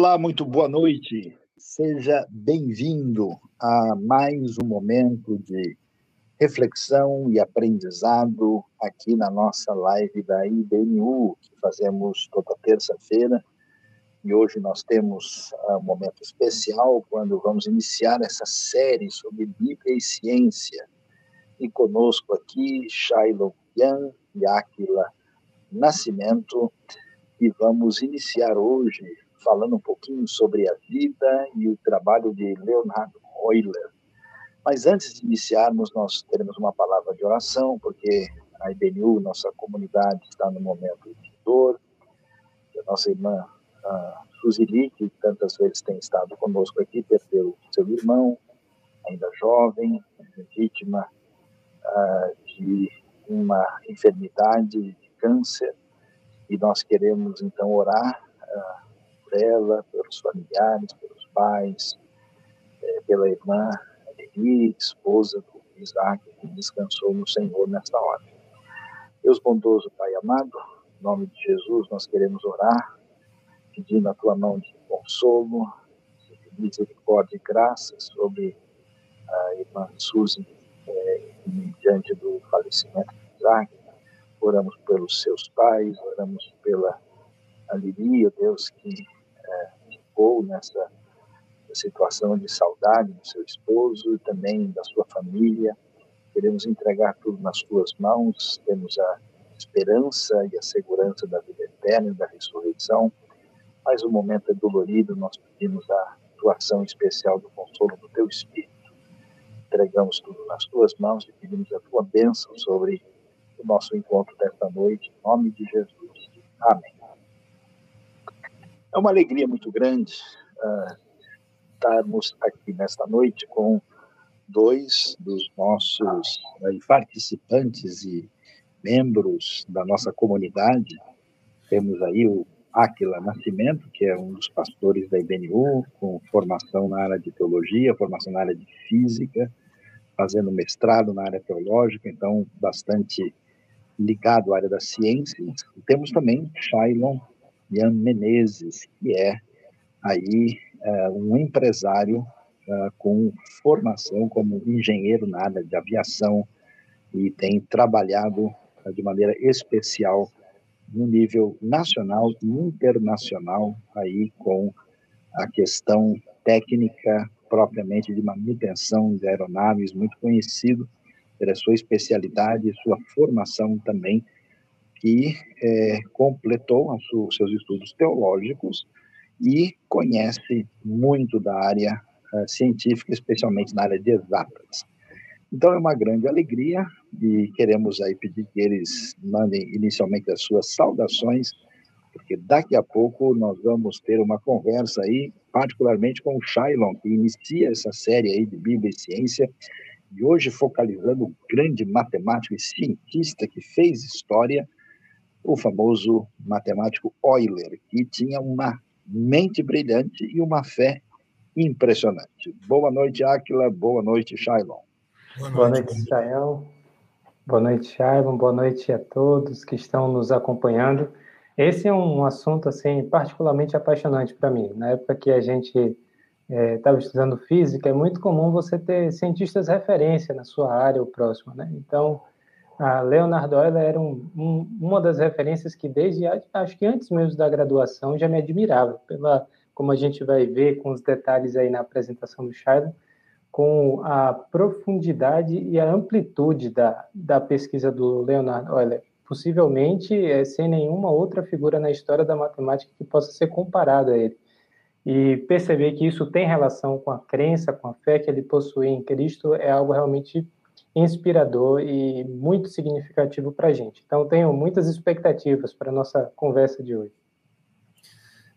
Olá, muito boa noite. Seja bem-vindo a mais um momento de reflexão e aprendizado aqui na nossa live da IBNU, que fazemos toda terça-feira. E hoje nós temos um momento especial quando vamos iniciar essa série sobre Bíblia e ciência. E conosco aqui, Shailon Yan e Aquila Nascimento, e vamos iniciar hoje falando um pouquinho sobre a vida e o trabalho de Leonard Euler. Mas antes de iniciarmos, nós teremos uma palavra de oração, porque a IBNU, nossa comunidade, está no momento de dor. A nossa irmã a Suzili, que tantas vezes tem estado conosco aqui, perdeu seu irmão, ainda jovem, vítima uh, de uma enfermidade de câncer, e nós queremos então orar uh, por ela, pelos familiares, pelos pais, uh, pela irmã Eli, esposa do Isaac, que descansou no Senhor nesta hora. Deus bondoso, Pai amado, em nome de Jesus, nós queremos orar, pedindo a tua mão de consolo, de misericórdia e graça sobre a irmã Suzy, é, diante do falecimento de Isaac. Oramos pelos seus pais, oramos pela alegria, Deus, que é, ficou nessa situação de saudade do seu esposo e também da sua família. Queremos entregar tudo nas tuas mãos, temos a esperança e a segurança da vida eterna e da ressurreição. Mas o momento é dolorido, nós pedimos a atuação especial do consolo do teu Espírito. Entregamos tudo nas tuas mãos e pedimos a tua bênção sobre o nosso encontro desta noite, em nome de Jesus. Amém. É uma alegria muito grande uh, estarmos aqui nesta noite com dois dos nossos uh, participantes e membros da nossa comunidade. Temos aí o Aquila Nascimento, que é um dos pastores da IBNU, com formação na área de teologia, formação na área de física, fazendo mestrado na área teológica, então bastante ligado à área da ciência. E temos também Shailon Ian Menezes, que é aí é, um empresário é, com formação como engenheiro na área de aviação e tem trabalhado é, de maneira especial no nível nacional e internacional aí com a questão técnica propriamente de manutenção de aeronaves, muito conhecido pela sua especialidade, sua formação também, que é, completou os seus estudos teológicos e conhece muito da área uh, científica, especialmente na área de exatas. Então é uma grande alegria e queremos aí pedir que eles mandem inicialmente as suas saudações, porque daqui a pouco nós vamos ter uma conversa aí, particularmente com o Shailon, que inicia essa série aí de Bíblia e Ciência, e hoje focalizando o grande matemático e cientista que fez história, o famoso matemático Euler, que tinha uma mente brilhante e uma fé impressionante. Boa noite, Áquila. Boa noite, Shailon. Boa noite, Shael. Boa noite, Shailon. Boa noite a todos que estão nos acompanhando. Esse é um assunto assim particularmente apaixonante para mim. Na época que a gente estava é, estudando física, é muito comum você ter cientistas referência na sua área ou próxima, né? Então, a Leonardo Euler era um, um, uma das referências que desde acho que antes mesmo da graduação já me admirava pela como a gente vai ver com os detalhes aí na apresentação do Shiloh, com a profundidade e a amplitude da, da pesquisa do Leonardo Euler. Possivelmente é, sem nenhuma outra figura na história da matemática que possa ser comparada a ele. E perceber que isso tem relação com a crença, com a fé que ele possui em Cristo é algo realmente inspirador e muito significativo para a gente. Então, tenho muitas expectativas para a nossa conversa de hoje.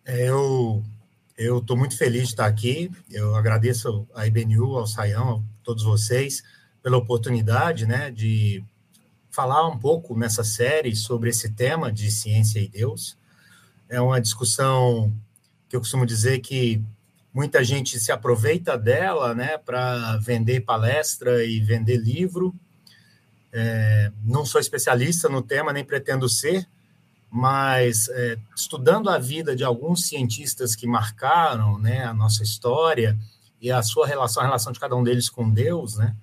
É, eu eu estou muito feliz de estar aqui. Eu agradeço a IBNU, ao Saião, a todos vocês, pela oportunidade né, de falar um pouco nessa série sobre esse tema de ciência e Deus. É uma discussão que eu costumo dizer que muita gente se aproveita dela né, para vender palestra e vender livro. É, não sou especialista no tema, nem pretendo ser, mas é, estudando a vida de alguns cientistas que marcaram né, a nossa história e a sua relação, a relação de cada um deles com Deus, né,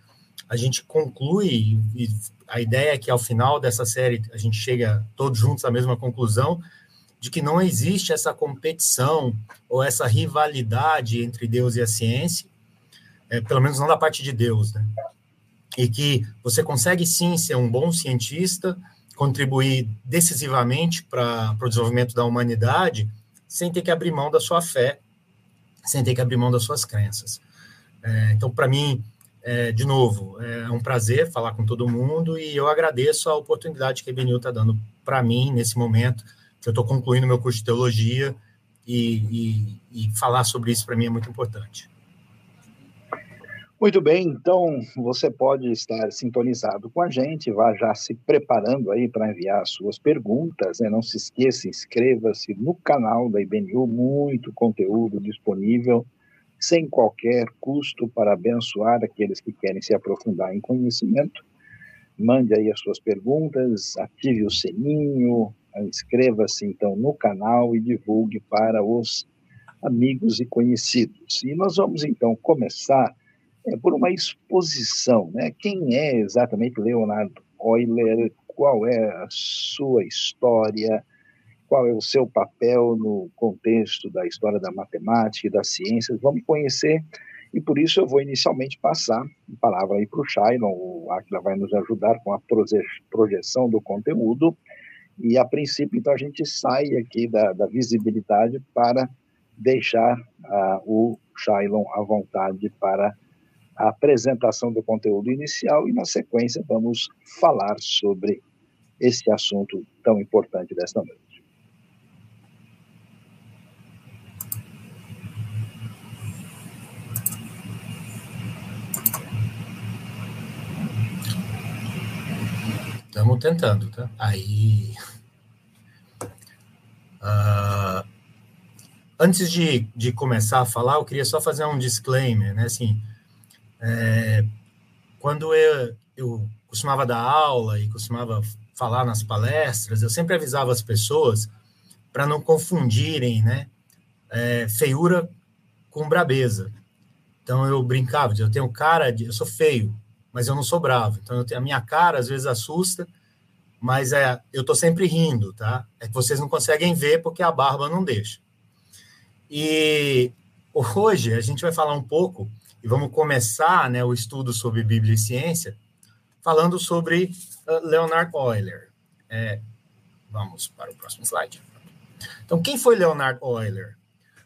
a gente conclui, e a ideia é que ao final dessa série a gente chega todos juntos à mesma conclusão, de que não existe essa competição ou essa rivalidade entre Deus e a ciência, é, pelo menos não da parte de Deus, né? E que você consegue sim ser um bom cientista, contribuir decisivamente para o desenvolvimento da humanidade, sem ter que abrir mão da sua fé, sem ter que abrir mão das suas crenças. É, então, para mim, é, de novo, é um prazer falar com todo mundo e eu agradeço a oportunidade que a Benil está dando para mim nesse momento, que eu estou concluindo meu curso de teologia e, e, e falar sobre isso para mim é muito importante. Muito bem, então você pode estar sintonizado com a gente, vá já se preparando aí para enviar suas perguntas, né? não se esqueça, inscreva-se no canal da IBNU, muito conteúdo disponível, sem qualquer custo para abençoar aqueles que querem se aprofundar em conhecimento. Mande aí as suas perguntas, ative o sininho, inscreva-se então no canal e divulgue para os amigos e conhecidos. E nós vamos então começar é, por uma exposição. Né? Quem é exatamente Leonardo Euler? Qual é a sua história? Qual é o seu papel no contexto da história da matemática e das ciências? Vamos conhecer e por isso eu vou inicialmente passar a palavra aí para o Shailon, o Aquila vai nos ajudar com a projeção do conteúdo, e a princípio, então, a gente sai aqui da, da visibilidade para deixar uh, o Shailon à vontade para a apresentação do conteúdo inicial e, na sequência, vamos falar sobre esse assunto tão importante desta noite. Estamos tentando, tá? Aí. Uh, antes de, de começar a falar, eu queria só fazer um disclaimer, né? Assim, é, quando eu, eu costumava dar aula e costumava falar nas palestras, eu sempre avisava as pessoas para não confundirem, né, é, feiura com brabeza. Então eu brincava, eu tenho cara de, eu sou feio, mas eu não sou bravo. Então a minha cara às vezes assusta, mas é, eu tô sempre rindo, tá? É que vocês não conseguem ver porque a barba não deixa. E hoje a gente vai falar um pouco e vamos começar né, o estudo sobre Bíblia e ciência falando sobre uh, Leonard Euler. É, vamos para o próximo slide. Então, quem foi Leonard Euler?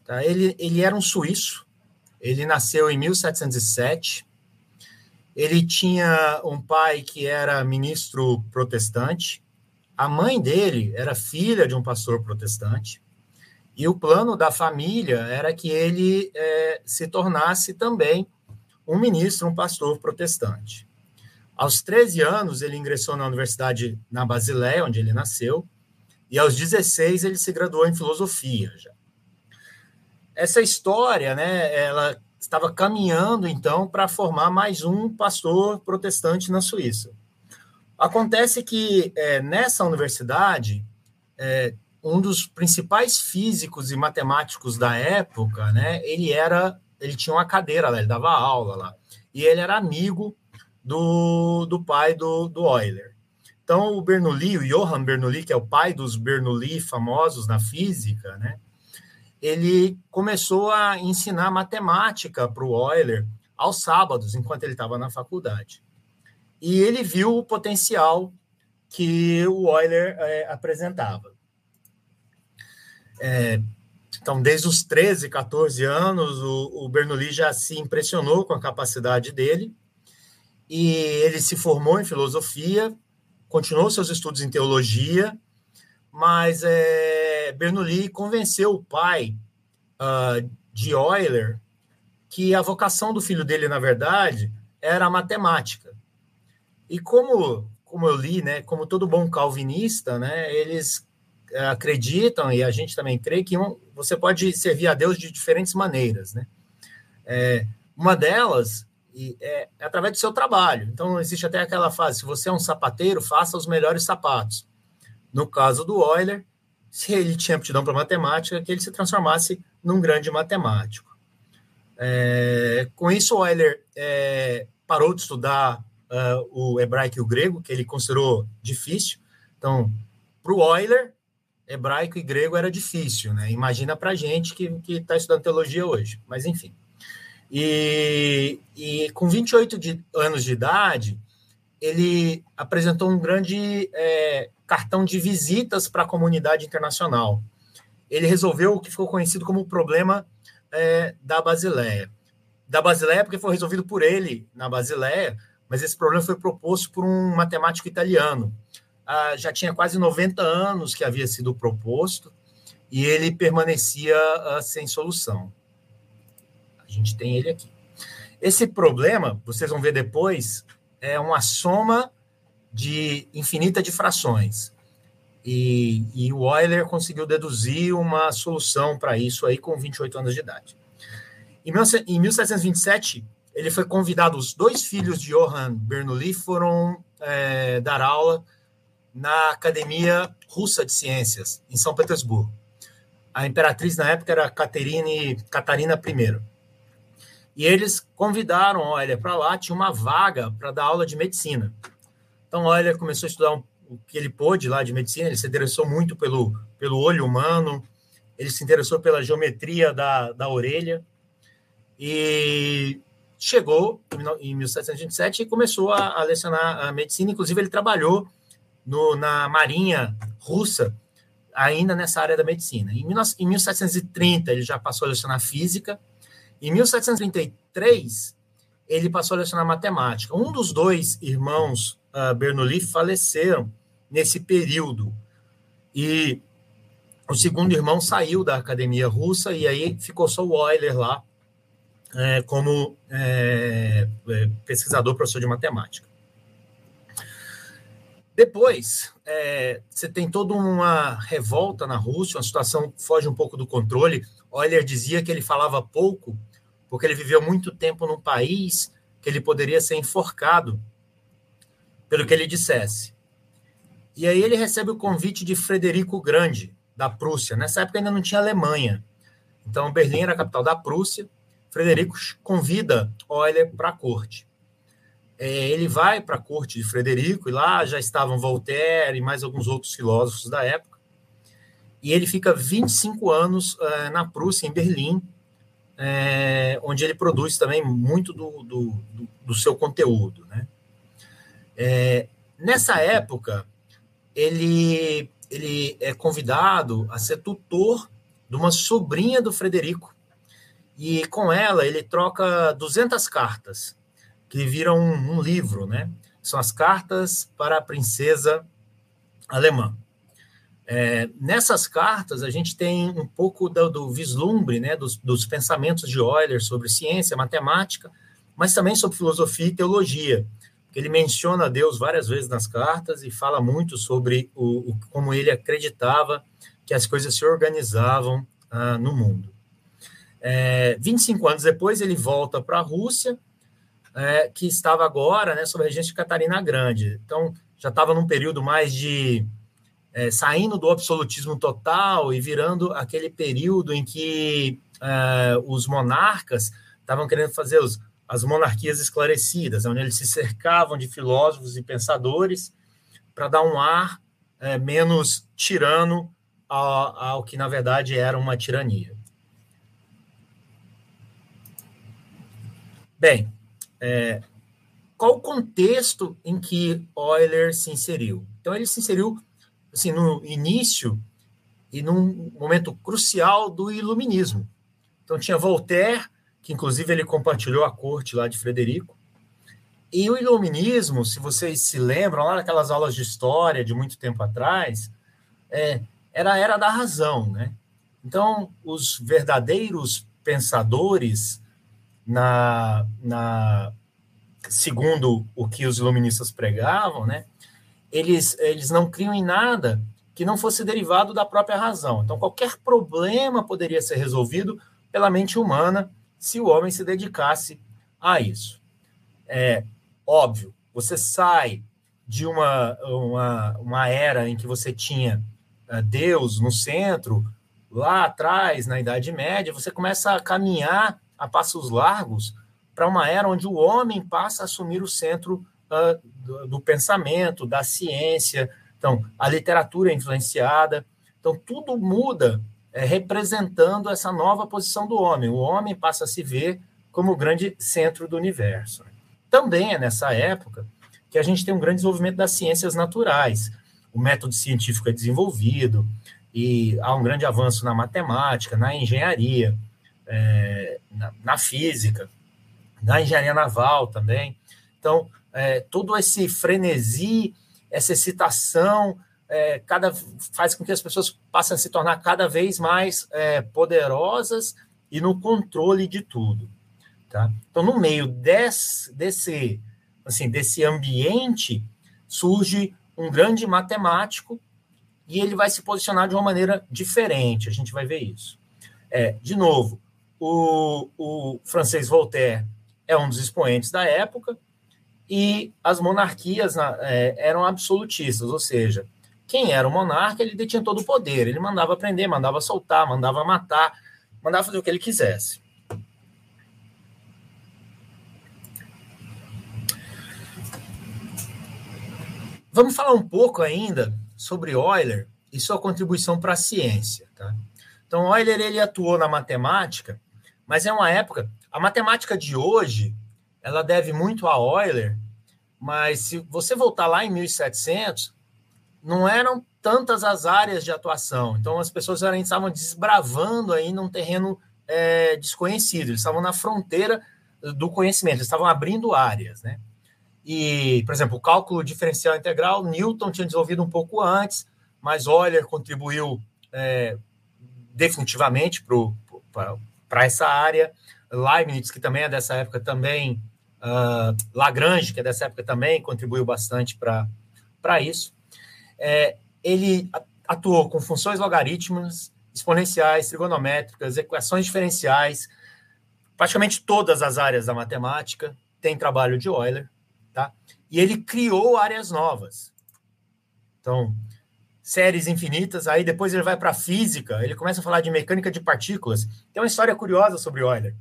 Tá, ele, ele era um suíço, ele nasceu em 1707, ele tinha um pai que era ministro protestante, a mãe dele era filha de um pastor protestante, e o plano da família era que ele é, se tornasse também um ministro, um pastor protestante. Aos 13 anos, ele ingressou na universidade na Basileia, onde ele nasceu, e aos 16 ele se graduou em filosofia já. Essa história, né, ela estava caminhando então para formar mais um pastor protestante na Suíça. Acontece que é, nessa universidade é, um dos principais físicos e matemáticos da época, né, ele era, ele tinha uma cadeira lá, ele dava aula lá, e ele era amigo do, do pai do, do Euler. Então, o Bernoulli, o Johann Bernoulli, que é o pai dos Bernoulli famosos na física, né, ele começou a ensinar matemática para o Euler aos sábados, enquanto ele estava na faculdade. E ele viu o potencial que o Euler é, apresentava. É, então, desde os 13, 14 anos, o, o Bernoulli já se impressionou com a capacidade dele e ele se formou em filosofia, continuou seus estudos em teologia, mas é, Bernoulli convenceu o pai uh, de Euler que a vocação do filho dele, na verdade, era a matemática. E como, como eu li, né, como todo bom calvinista, né, eles acreditam, e a gente também crê, que um, você pode servir a Deus de diferentes maneiras. Né? É, uma delas é, é através do seu trabalho. Então, existe até aquela fase: se você é um sapateiro, faça os melhores sapatos. No caso do Euler, se ele tinha aptidão para matemática, que ele se transformasse num grande matemático. É, com isso, Euler é, parou de estudar uh, o hebraico e o grego, que ele considerou difícil. Então, para o Euler, hebraico e grego era difícil, né? Imagina para a gente que está estudando teologia hoje, mas enfim. E, e com 28 de, anos de idade, ele apresentou um grande é, cartão de visitas para a comunidade internacional. Ele resolveu o que ficou conhecido como o problema é, da Basileia. Da Basileia, porque foi resolvido por ele na Basileia, mas esse problema foi proposto por um matemático italiano. Ah, já tinha quase 90 anos que havia sido proposto e ele permanecia ah, sem solução. A gente tem ele aqui. Esse problema, vocês vão ver depois, é uma soma de infinita de frações. E, e o Euler conseguiu deduzir uma solução para isso aí com 28 anos de idade. Em, em 1727, ele foi convidado, os dois filhos de Johann Bernoulli foram é, dar aula na Academia Russa de Ciências, em São Petersburgo. A imperatriz na época era Caterine, Catarina I. E eles convidaram Euler para lá, tinha uma vaga para dar aula de medicina. Então Euler começou a estudar um, o que ele pôde lá de medicina, ele se interessou muito pelo, pelo olho humano, ele se interessou pela geometria da, da orelha, e chegou em 1727 e começou a, a lecionar a medicina. Inclusive, ele trabalhou no, na Marinha Russa, ainda nessa área da medicina. Em, em 1730, ele já passou a lecionar física. Em 1733, ele passou a lecionar matemática. Um dos dois irmãos uh, Bernoulli faleceram nesse período. E o segundo irmão saiu da academia russa e aí ficou só o Euler lá é, como é, é, pesquisador, professor de matemática. Depois, é, você tem toda uma revolta na Rússia, uma situação foge um pouco do controle. Euler dizia que ele falava pouco, porque ele viveu muito tempo num país que ele poderia ser enforcado pelo que ele dissesse. E aí ele recebe o convite de Frederico Grande, da Prússia. Nessa época ainda não tinha Alemanha. Então, Berlim era a capital da Prússia, Frederico convida Euler para a corte. É, ele vai para a corte de Frederico, e lá já estavam Voltaire e mais alguns outros filósofos da época. E ele fica 25 anos é, na Prússia, em Berlim, é, onde ele produz também muito do, do, do, seu conteúdo. Né? É, nessa época, ele, ele é convidado a ser tutor de uma sobrinha do Frederico, e com ela ele troca 200 cartas, que viram um, um livro, né? São as cartas para a princesa alemã. É, nessas cartas, a gente tem um pouco do, do vislumbre né, dos, dos, pensamentos de Euler sobre ciência, matemática, mas também sobre filosofia e teologia. Ele menciona Deus várias vezes nas cartas e fala muito sobre o, o como ele acreditava que as coisas se organizavam ah, no mundo. É, 25 anos depois, ele volta para a Rússia, é, que estava agora né, sob a regência de Catarina Grande. Então, já estava num período mais de. É, saindo do absolutismo total e virando aquele período em que é, os monarcas estavam querendo fazer os, as monarquias esclarecidas, onde eles se cercavam de filósofos e pensadores para dar um ar é, menos tirano ao, ao que, na verdade, era uma tirania. Bem, é, qual o contexto em que Euler se inseriu? Então, ele se inseriu assim, no início e num momento crucial do iluminismo. Então, tinha Voltaire, que inclusive ele compartilhou a corte lá de Frederico. E o iluminismo, se vocês se lembram, lá naquelas aulas de história de muito tempo atrás, é, era a era da razão, né? Então, os verdadeiros pensadores na, na segundo o que os iluministas pregavam, né, eles, eles não criam em nada que não fosse derivado da própria razão. Então, qualquer problema poderia ser resolvido pela mente humana se o homem se dedicasse a isso. É óbvio, você sai de uma, uma, uma era em que você tinha uh, Deus no centro, lá atrás, na Idade Média, você começa a caminhar a passos largos para uma era onde o homem passa a assumir o centro do, do, pensamento, da ciência. Então, a literatura é influenciada. Então, tudo muda é, representando essa nova posição do homem. O homem passa a se ver como o grande centro do universo. Também é nessa época que a gente tem um grande desenvolvimento das ciências naturais. O método científico é desenvolvido, e há um grande avanço na matemática, na engenharia, é, na, na, física, na engenharia naval também. Então, é, todo esse frenesi, essa excitação, é, cada, faz com que as pessoas passem a se tornar cada vez mais é, poderosas e no controle de tudo. Tá? Então, no meio desse, desse, assim, desse ambiente, surge um grande matemático e ele vai se posicionar de uma maneira diferente. A gente vai ver isso. É, de novo, o, o francês Voltaire é um dos expoentes da época e as monarquias é, eram absolutistas, ou seja, quem era o monarca, ele detinha todo o poder, ele mandava prender, mandava soltar, mandava matar, mandava fazer o que ele quisesse. Vamos falar um pouco ainda sobre Euler e sua contribuição para a ciência. Tá? Então, Euler ele atuou na matemática, mas é uma época. A matemática de hoje ela deve muito a Euler, mas se você voltar lá em 1700, não eram tantas as áreas de atuação. Então, as pessoas estavam desbravando aí num terreno é, desconhecido, eles estavam na fronteira do conhecimento, eles estavam abrindo áreas, né? E, por exemplo, o cálculo diferencial integral, Newton tinha desenvolvido um pouco antes, mas Euler contribuiu é, definitivamente para essa área. Leibniz, que também é dessa época, também. Uh, Lagrange, que é dessa época, também contribuiu bastante para isso. É, ele atuou com funções logarítmicas, exponenciais, trigonométricas, equações diferenciais, praticamente todas as áreas da matemática tem trabalho de Euler. Tá? E ele criou áreas novas. Então, séries infinitas, aí depois ele vai para física, ele começa a falar de mecânica de partículas. Tem uma história curiosa sobre Euler.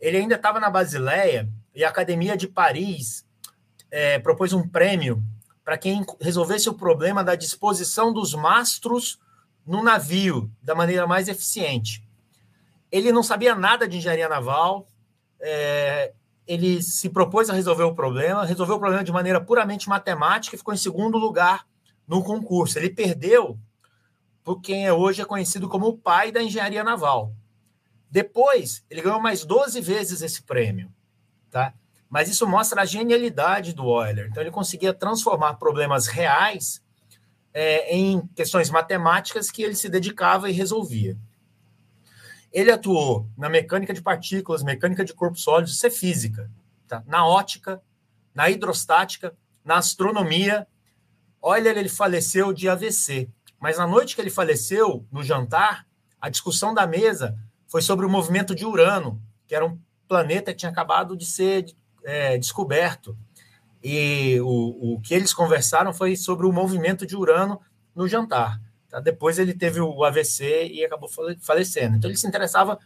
Ele ainda estava na Basileia e a Academia de Paris é, propôs um prêmio para quem resolvesse o problema da disposição dos mastros no navio da maneira mais eficiente. Ele não sabia nada de engenharia naval, é, ele se propôs a resolver o problema, resolveu o problema de maneira puramente matemática e ficou em segundo lugar no concurso. Ele perdeu por quem é hoje é conhecido como o pai da engenharia naval. Depois, ele ganhou mais 12 vezes esse prêmio, tá? Mas isso mostra a genialidade do Euler. Então, ele conseguia transformar problemas reais é, em questões matemáticas que ele se dedicava e resolvia. Ele atuou na mecânica de partículas, mecânica de corpos sólidos, isso é física, tá? na ótica, na hidrostática, na astronomia. Euler ele faleceu de AVC, mas na noite que ele faleceu, no jantar, a discussão da mesa foi sobre o movimento de Urano, que era um planeta que tinha acabado de ser é, descoberto. E o, o que eles conversaram foi sobre o movimento de Urano no jantar. Tá? Depois ele teve o AVC e acabou falecendo. Então ele se interessava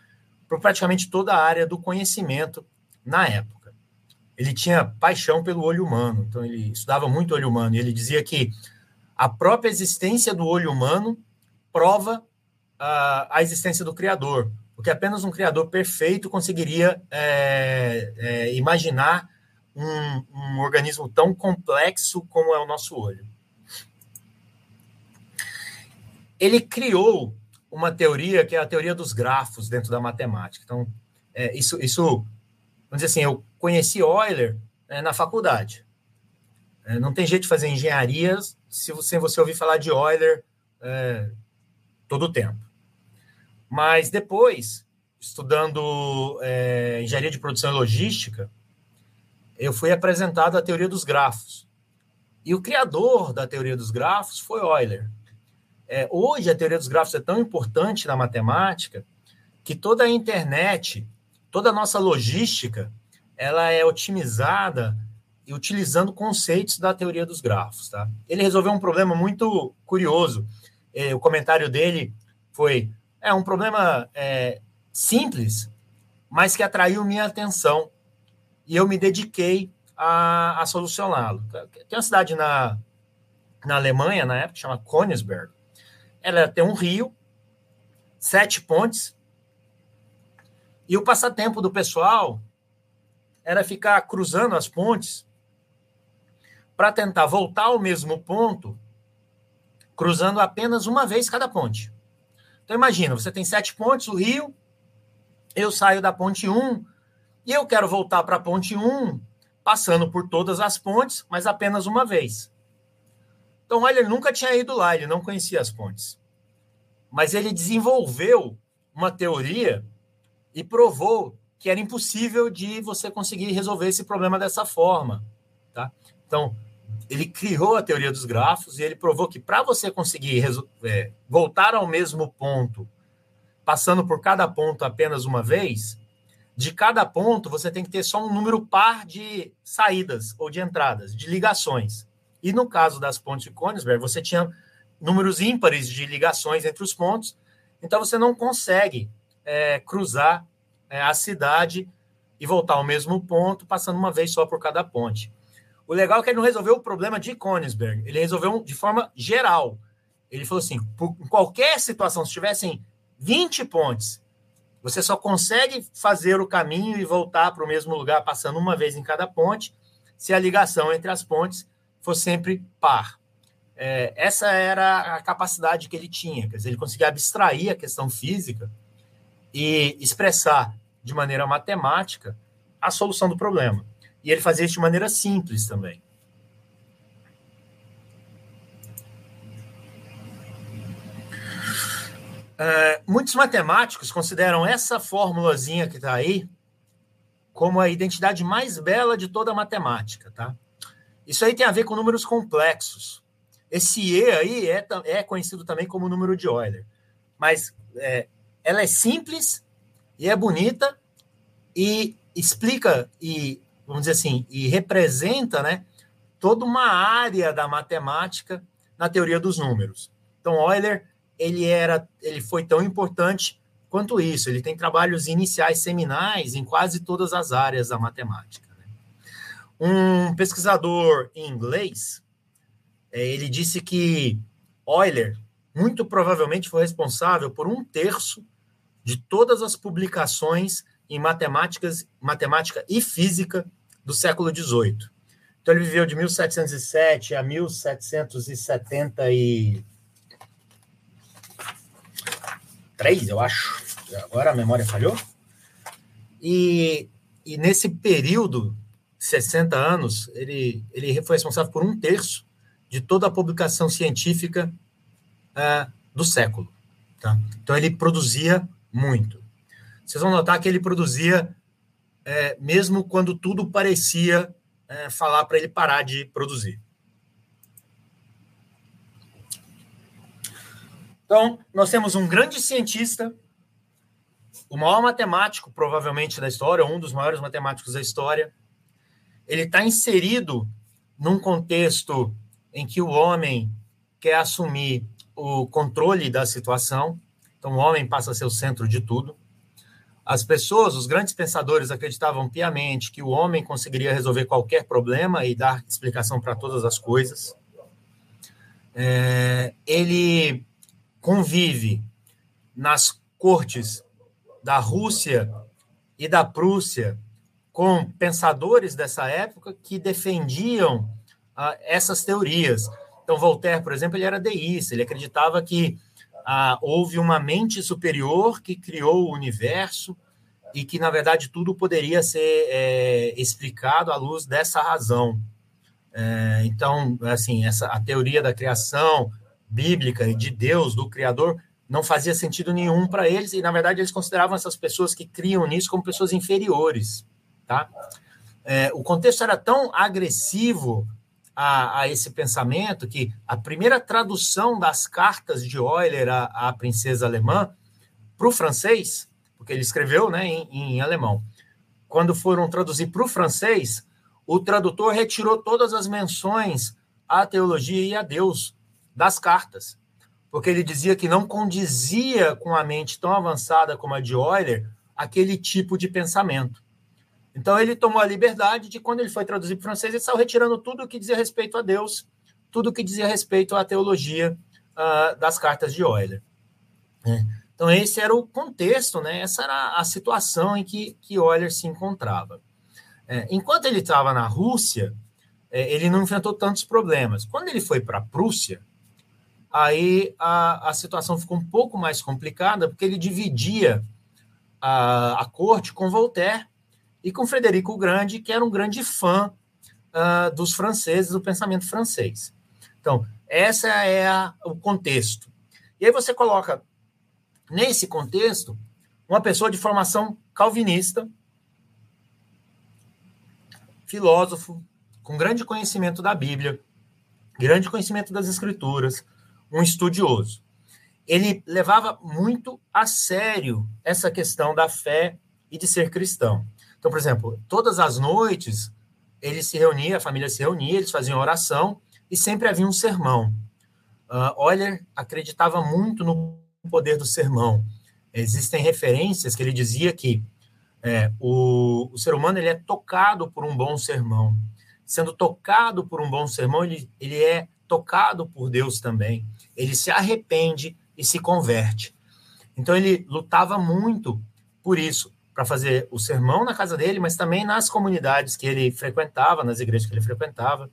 por praticamente toda a área do conhecimento na época. Ele tinha paixão pelo olho humano, então ele estudava muito olho humano e ele dizia que a própria existência do olho humano prova a, a existência do Criador, porque apenas um Criador perfeito conseguiria é, é, imaginar um, um organismo tão complexo como é o nosso olho ele criou uma teoria que é a teoria dos grafos dentro da matemática. Então, é, isso, isso, vamos dizer assim, eu conheci Euler é, na faculdade. É, não tem jeito de fazer engenharia se você, você ouvir falar de Euler é, todo o tempo. Mas depois, estudando é, engenharia de produção e logística, eu fui apresentado a teoria dos grafos. E o criador da teoria dos grafos foi Euler. É, hoje, a teoria dos grafos é tão importante na matemática que toda a internet, toda a nossa logística, ela é otimizada e utilizando conceitos da teoria dos grafos. Tá? Ele resolveu um problema muito curioso, é, o comentário dele foi: é um problema é, simples, mas que atraiu minha atenção e eu me dediquei a, a solucioná-lo. Tem uma cidade na, na Alemanha, na época, chama Königsberg. Ela tem um rio, sete pontes, e o passatempo do pessoal era ficar cruzando as pontes para tentar voltar ao mesmo ponto, cruzando apenas uma vez cada ponte. Então imagina, você tem sete pontes, o rio, eu saio da ponte 1 e eu quero voltar para a ponte 1, passando por todas as pontes, mas apenas uma vez. Então, olha, ele nunca tinha ido lá, ele não conhecia as pontes. Mas ele desenvolveu uma teoria e provou que era impossível de você conseguir resolver esse problema dessa forma. Tá? Então, ele criou a teoria dos grafos e ele provou que para você conseguir é, voltar ao mesmo ponto, passando por cada ponto apenas uma vez, de cada ponto você tem que ter só um número par de saídas ou de entradas, de ligações. E no caso das pontes de Königsberg, você tinha números ímpares de ligações entre os pontos, então você não consegue é, cruzar é, a cidade e voltar ao mesmo ponto, passando uma vez só por cada ponte. O legal é que ele não resolveu o problema de Königsberg, ele resolveu de forma geral. Ele falou assim: por qualquer situação, se tivessem 20 pontes, você só consegue fazer o caminho e voltar para o mesmo lugar, passando uma vez em cada ponte, se a ligação entre as pontes for sempre par. É, essa era a capacidade que ele tinha, quer dizer, ele conseguia abstrair a questão física e expressar de maneira matemática a solução do problema. E ele fazia isso de maneira simples também. É, muitos matemáticos consideram essa formulazinha que está aí como a identidade mais bela de toda a matemática, tá? Isso aí tem a ver com números complexos. Esse E aí é, é conhecido também como número de Euler. Mas é, ela é simples e é bonita e explica e vamos dizer assim, e representa né, toda uma área da matemática na teoria dos números. Então, Euler ele era, ele foi tão importante quanto isso. Ele tem trabalhos iniciais seminais em quase todas as áreas da matemática. Né? Um pesquisador inglês, é, ele disse que Euler muito provavelmente foi responsável por um terço de todas as publicações em matemáticas, matemática e física do século XVIII. Então, ele viveu de 1707 a 1773, eu acho. Agora a memória falhou. E, e nesse período, 60 anos, ele, ele foi responsável por um terço de toda a publicação científica uh, do século. Tá? Então, ele produzia muito. Vocês vão notar que ele produzia é, mesmo quando tudo parecia é, falar para ele parar de produzir. Então, nós temos um grande cientista, o maior matemático, provavelmente, da história, um dos maiores matemáticos da história. Ele está inserido num contexto em que o homem quer assumir o controle da situação. Então, o homem passa a ser o centro de tudo. As pessoas, os grandes pensadores, acreditavam piamente que o homem conseguiria resolver qualquer problema e dar explicação para todas as coisas. É, ele convive nas cortes da Rússia e da Prússia com pensadores dessa época que defendiam ah, essas teorias. Então, Voltaire, por exemplo, ele era deísta, ele acreditava que ah, houve uma mente superior que criou o universo e que, na verdade, tudo poderia ser é, explicado à luz dessa razão. É, então, assim, essa, a teoria da criação bíblica e de Deus, do Criador, não fazia sentido nenhum para eles, e, na verdade, eles consideravam essas pessoas que criam nisso como pessoas inferiores. Tá? É, o contexto era tão agressivo a, a, esse pensamento que a primeira tradução das cartas de Euler à, à princesa alemã para o francês, porque ele escreveu né, em, em alemão, quando foram traduzir para o francês, o tradutor retirou todas as menções à teologia e a Deus das cartas, porque ele dizia que não condizia com a mente tão avançada como a de Euler aquele tipo de pensamento. Então ele tomou a liberdade de, quando ele foi traduzir para o francês, ele saiu retirando tudo o que dizia respeito a Deus, tudo o que dizia respeito à teologia uh, das cartas de Euler. É. Então esse era o contexto, né? essa era a situação em que, que Euler se encontrava. É, enquanto ele estava na Rússia, é, ele não enfrentou tantos problemas. Quando ele foi para a Prússia, aí a, a situação ficou um pouco mais complicada, porque ele dividia a, a corte com Voltaire e com Frederico o Grande, que era um grande fã uh, dos franceses, do pensamento francês. Então, esse é a, o contexto. E aí você coloca, nesse contexto, uma pessoa de formação calvinista, filósofo, com grande conhecimento da Bíblia, grande conhecimento das Escrituras, um estudioso. Ele levava muito a sério essa questão da fé e de ser cristão. Então, por exemplo, todas as noites ele se reunia, a família se reunia, eles faziam oração e sempre havia um sermão. Uh, Euler acreditava muito no poder do sermão. Existem referências que ele dizia que é, o, o ser humano ele é tocado por um bom sermão. Sendo tocado por um bom sermão, ele, ele é tocado por Deus também. Ele se arrepende e se converte. Então ele lutava muito por isso, para fazer o sermão na casa dele, mas também nas comunidades que ele frequentava, nas igrejas que ele frequentava.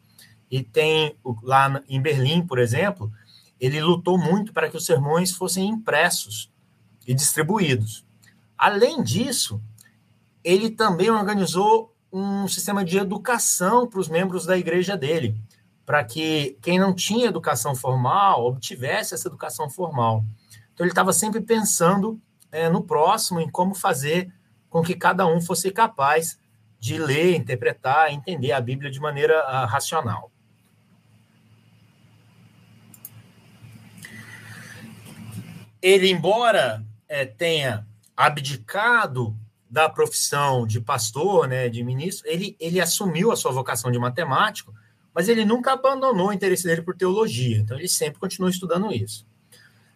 E tem lá em Berlim, por exemplo, ele lutou muito para que os sermões fossem impressos e distribuídos. Além disso, ele também organizou um sistema de educação para os membros da igreja dele, para que quem não tinha educação formal obtivesse essa educação formal. Então, ele estava sempre pensando é, no próximo, em como fazer com que cada um fosse capaz de ler, interpretar, entender a Bíblia de maneira uh, racional. Ele, embora é, tenha abdicado da profissão de pastor, né, de ministro, ele, ele assumiu a sua vocação de matemático, mas ele nunca abandonou o interesse dele por teologia, então ele sempre continuou estudando isso.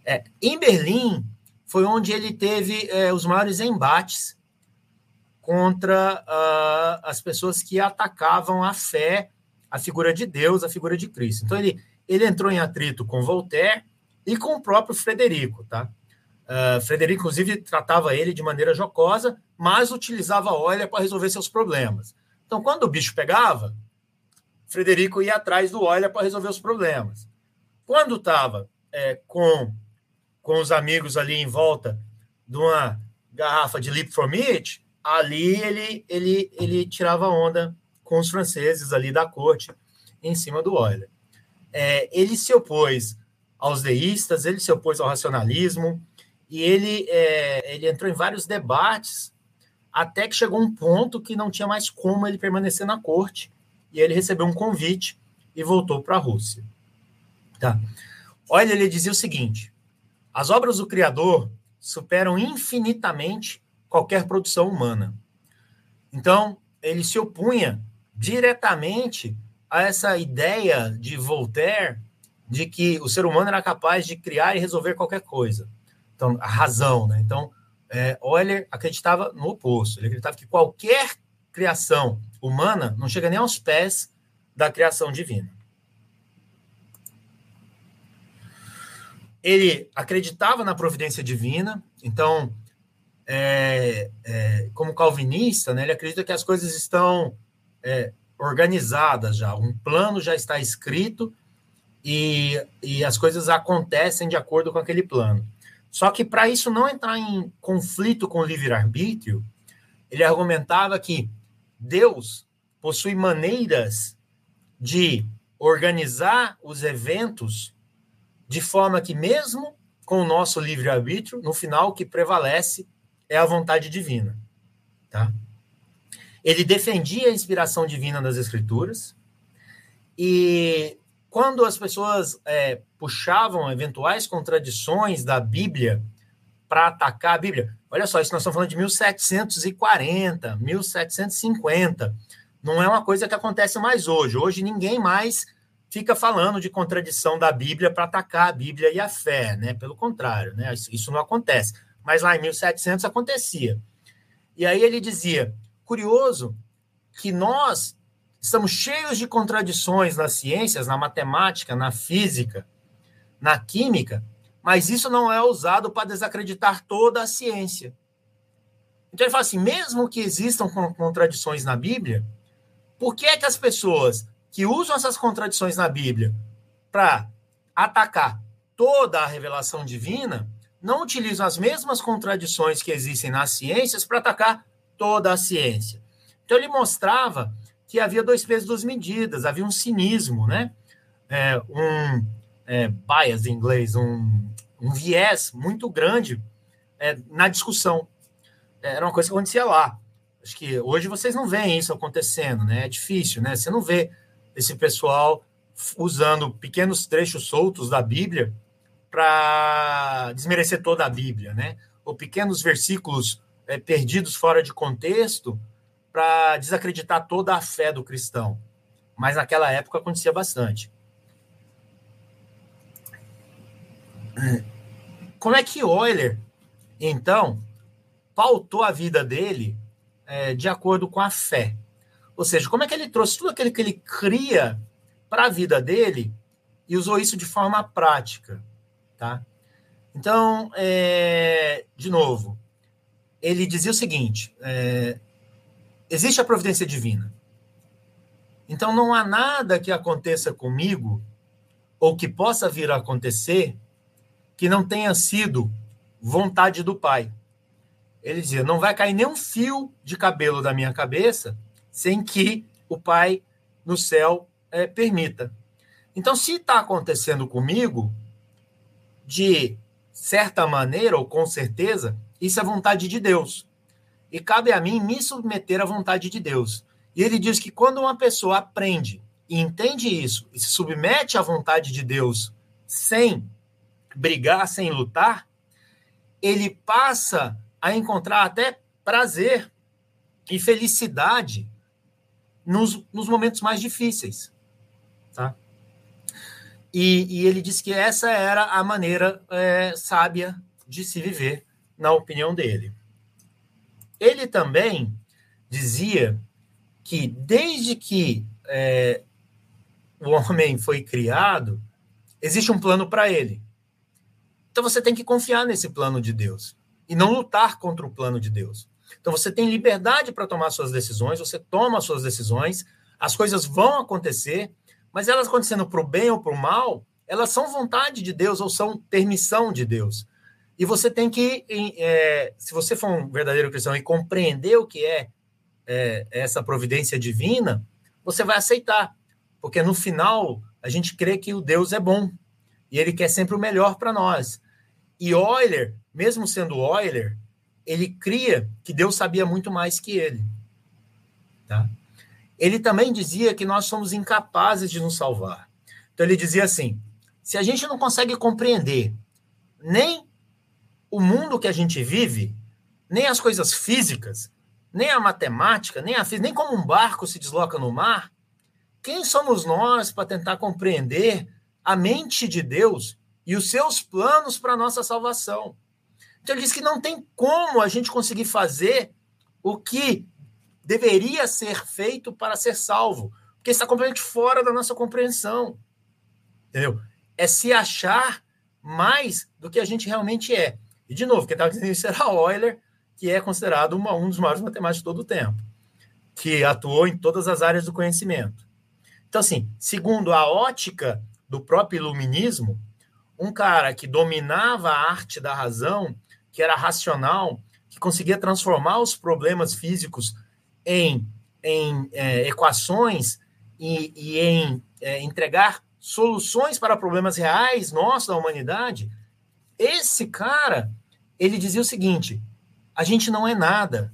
É, em Berlim, foi onde ele teve é, os maiores embates contra uh, as pessoas que atacavam a fé, a figura de Deus, a figura de Cristo. Então, ele, ele entrou em atrito com Voltaire e com o próprio Frederico, tá? Uh, Frederico, inclusive, tratava ele de maneira jocosa, mas utilizava óleo para resolver seus problemas. Então, quando o bicho pegava, Frederico ia atrás do óleo para resolver os problemas. Quando estava é, com, com os amigos ali em volta de uma garrafa de Lip from It, ali ele, ele, ele tirava onda com os franceses ali da corte em cima do óleo. É, ele se opôs aos deístas, ele se opôs ao racionalismo, e ele, é, ele entrou em vários debates até que chegou um ponto que não tinha mais como ele permanecer na corte, e ele recebeu um convite e voltou para a Rússia. Tá? Olha, ele dizia o seguinte: as obras do Criador superam infinitamente qualquer produção humana. Então, ele se opunha diretamente a essa ideia de Voltaire de que o ser humano era capaz de criar e resolver qualquer coisa. Então, a razão, né? Então, é, Euler acreditava no oposto. Ele acreditava que qualquer criação humana não chega nem aos pés da criação divina. Ele acreditava na providência divina, então, é, é, como calvinista, né, ele acredita que as coisas estão é, organizadas já, um plano já está escrito e, e as coisas acontecem de acordo com aquele plano. Só que para isso não entrar em conflito com o livre-arbítrio, ele argumentava que Deus possui maneiras de organizar os eventos de forma que, mesmo com o nosso livre-arbítrio, no final o que prevalece é a vontade divina. Tá? Ele defendia a inspiração divina das Escrituras e quando as pessoas é, puxavam eventuais contradições da Bíblia para atacar a Bíblia, olha só, isso nós estamos falando de 1740, 1750. Não é uma coisa que acontece mais hoje. Hoje ninguém mais fica falando de contradição da Bíblia para atacar a Bíblia e a fé, né? Pelo contrário, né? Isso não acontece. Mas lá em 1700 acontecia. E aí ele dizia: curioso que nós estamos cheios de contradições nas ciências, na matemática, na física, na química, mas isso não é usado para desacreditar toda a ciência. Então ele fala assim: mesmo que existam contradições na Bíblia, por que é que as pessoas que usam essas contradições na Bíblia para atacar toda a revelação divina não utilizam as mesmas contradições que existem nas ciências para atacar toda a ciência? Então ele mostrava que havia dois pesos, duas medidas, havia um cinismo, né? É, um é, bias em inglês, um, um viés muito grande é, na discussão. Era uma coisa que acontecia lá. Acho que hoje vocês não veem isso acontecendo, né? É difícil, né? Você não vê esse pessoal usando pequenos trechos soltos da Bíblia para desmerecer toda a Bíblia, né? Ou pequenos versículos é, perdidos fora de contexto para desacreditar toda a fé do cristão. Mas naquela época acontecia bastante. Como é que Euler, então, pautou a vida dele é, de acordo com a fé? Ou seja, como é que ele trouxe tudo aquilo que ele cria para a vida dele e usou isso de forma prática, tá? Então, é, de novo, ele dizia o seguinte: é, existe a providência divina. Então não há nada que aconteça comigo ou que possa vir a acontecer que não tenha sido vontade do Pai. Ele dizia: não vai cair nenhum fio de cabelo da minha cabeça sem que o Pai no céu é, permita. Então, se está acontecendo comigo, de certa maneira ou com certeza, isso é vontade de Deus e cabe a mim me submeter à vontade de Deus. E ele diz que quando uma pessoa aprende e entende isso e se submete à vontade de Deus sem brigar, sem lutar, ele passa a encontrar até prazer e felicidade nos, nos momentos mais difíceis. Tá? E, e, ele disse que essa era a maneira é, sábia de se viver, na opinião dele. Ele também dizia que desde que é, o homem foi criado, existe um plano para ele. Então você tem que confiar nesse plano de Deus e não lutar contra o plano de Deus. Então você tem liberdade para tomar suas decisões, você toma suas decisões, as coisas vão acontecer, mas elas acontecendo para o bem ou para o mal, elas são vontade de Deus ou são permissão de Deus. E você tem que, é, se você for um verdadeiro cristão e compreender o que é, é essa providência divina, você vai aceitar. Porque no final, a gente crê que o Deus é bom. E ele quer sempre o melhor para nós. E Euler, mesmo sendo Euler, ele cria que Deus sabia muito mais que ele. Tá? Ele também dizia que nós somos incapazes de nos salvar. Então ele dizia assim: se a gente não consegue compreender nem o mundo que a gente vive, nem as coisas físicas, nem a matemática, nem a física, nem como um barco se desloca no mar, quem somos nós para tentar compreender a mente de Deus e os seus planos para a nossa salvação? Então ele diz que não tem como a gente conseguir fazer o que deveria ser feito para ser salvo, porque está completamente fora da nossa compreensão. Entendeu? É se achar mais do que a gente realmente é. E, de novo, quem estava dizendo isso era Euler, que é considerado uma, um dos maiores matemáticos de todo o tempo, que atuou em todas as áreas do conhecimento. Então, assim, segundo a ótica do próprio iluminismo, um cara que dominava a arte da razão, que era racional, que conseguia transformar os problemas físicos em, em é, equações e, e em é, entregar soluções para problemas reais nossos da humanidade, esse cara ele dizia o seguinte: a gente não é nada.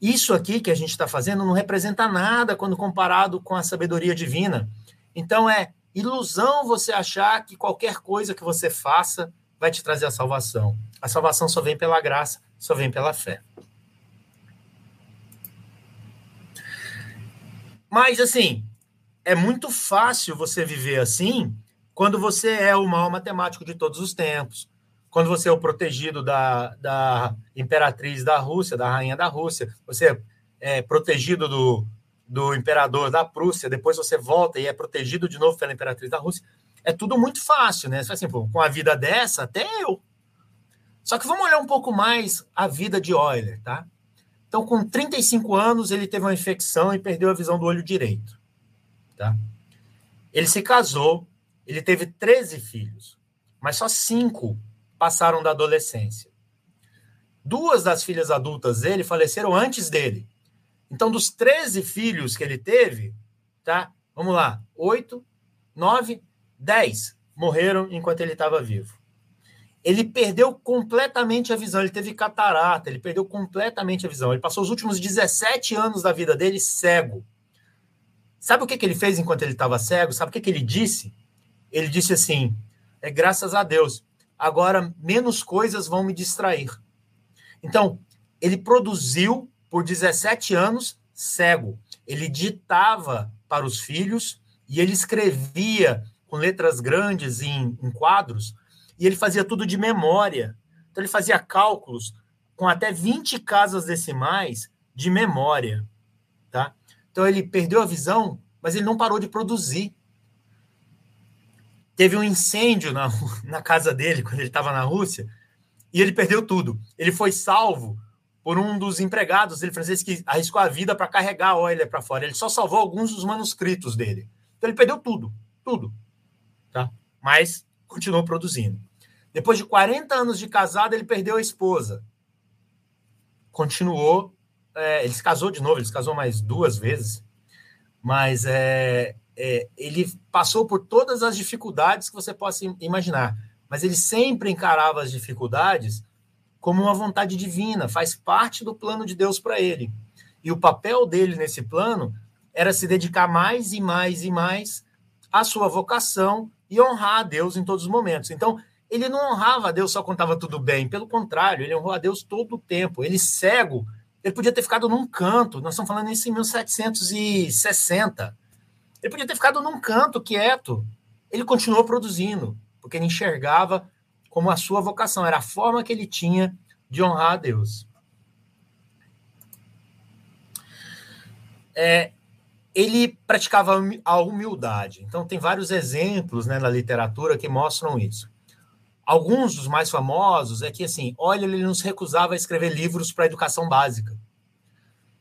Isso aqui que a gente está fazendo não representa nada quando comparado com a sabedoria divina. Então é ilusão você achar que qualquer coisa que você faça vai te trazer a salvação. A salvação só vem pela graça, só vem pela fé. Mas assim, é muito fácil você viver assim quando você é o maior matemático de todos os tempos, quando você é o protegido da, da imperatriz da Rússia, da rainha da Rússia, você é protegido do, do imperador da Prússia, depois você volta e é protegido de novo pela imperatriz da Rússia. É tudo muito fácil, né? Assim, pô, com a vida dessa, até eu. Só que vamos olhar um pouco mais a vida de Euler, tá? Então, com 35 anos, ele teve uma infecção e perdeu a visão do olho direito, tá? Ele se casou, ele teve 13 filhos, mas só cinco passaram da adolescência. Duas das filhas adultas dele faleceram antes dele. Então, dos 13 filhos que ele teve, tá? Vamos lá, 8, 9, 10 morreram enquanto ele estava vivo. Ele perdeu completamente a visão, ele teve catarata, ele perdeu completamente a visão. Ele passou os últimos 17 anos da vida dele cego. Sabe o que, que ele fez enquanto ele estava cego? Sabe o que, que ele disse? Ele disse assim: é graças a Deus, agora menos coisas vão me distrair. Então, ele produziu por 17 anos cego. Ele ditava para os filhos e ele escrevia com letras grandes em, em quadros e ele fazia tudo de memória. Então, ele fazia cálculos com até 20 casas decimais de memória. Tá? Então, ele perdeu a visão, mas ele não parou de produzir. Teve um incêndio na, na casa dele, quando ele estava na Rússia, e ele perdeu tudo. Ele foi salvo por um dos empregados dele francês que arriscou a vida para carregar a Euler para fora. Ele só salvou alguns dos manuscritos dele. Então ele perdeu tudo, tudo. Tá? Mas continuou produzindo. Depois de 40 anos de casado, ele perdeu a esposa. Continuou. É, ele se casou de novo, ele se casou mais duas vezes. Mas é, é, ele passou por todas as dificuldades que você possa imaginar. Mas ele sempre encarava as dificuldades como uma vontade divina, faz parte do plano de Deus para ele. E o papel dele nesse plano era se dedicar mais e mais e mais à sua vocação e honrar a Deus em todos os momentos. Então, ele não honrava a Deus só quando estava tudo bem, pelo contrário, ele honrou a Deus todo o tempo. Ele cego, ele podia ter ficado num canto, nós estamos falando isso em 1760. Ele podia ter ficado num canto quieto. Ele continuou produzindo, porque ele enxergava como a sua vocação, era a forma que ele tinha de honrar a Deus. É, ele praticava a humildade. Então, tem vários exemplos né, na literatura que mostram isso. Alguns dos mais famosos é que, assim, olha, ele não se recusava a escrever livros para educação básica.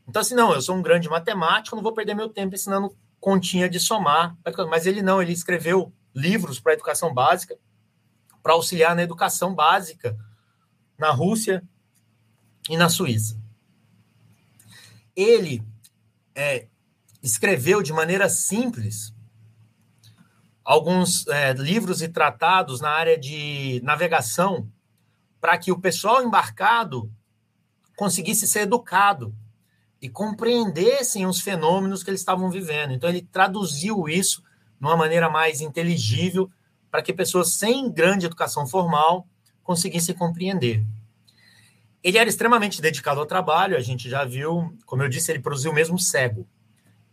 Então, assim, não, eu sou um grande matemático, não vou perder meu tempo ensinando continha de somar. Mas ele não, ele escreveu livros para educação básica para auxiliar na educação básica na Rússia e na Suíça. Ele é, escreveu de maneira simples alguns é, livros e tratados na área de navegação para que o pessoal embarcado conseguisse ser educado e compreendessem os fenômenos que eles estavam vivendo. Então, ele traduziu isso de uma maneira mais inteligível para que pessoas sem grande educação formal conseguissem compreender. Ele era extremamente dedicado ao trabalho, a gente já viu, como eu disse, ele produziu mesmo cego.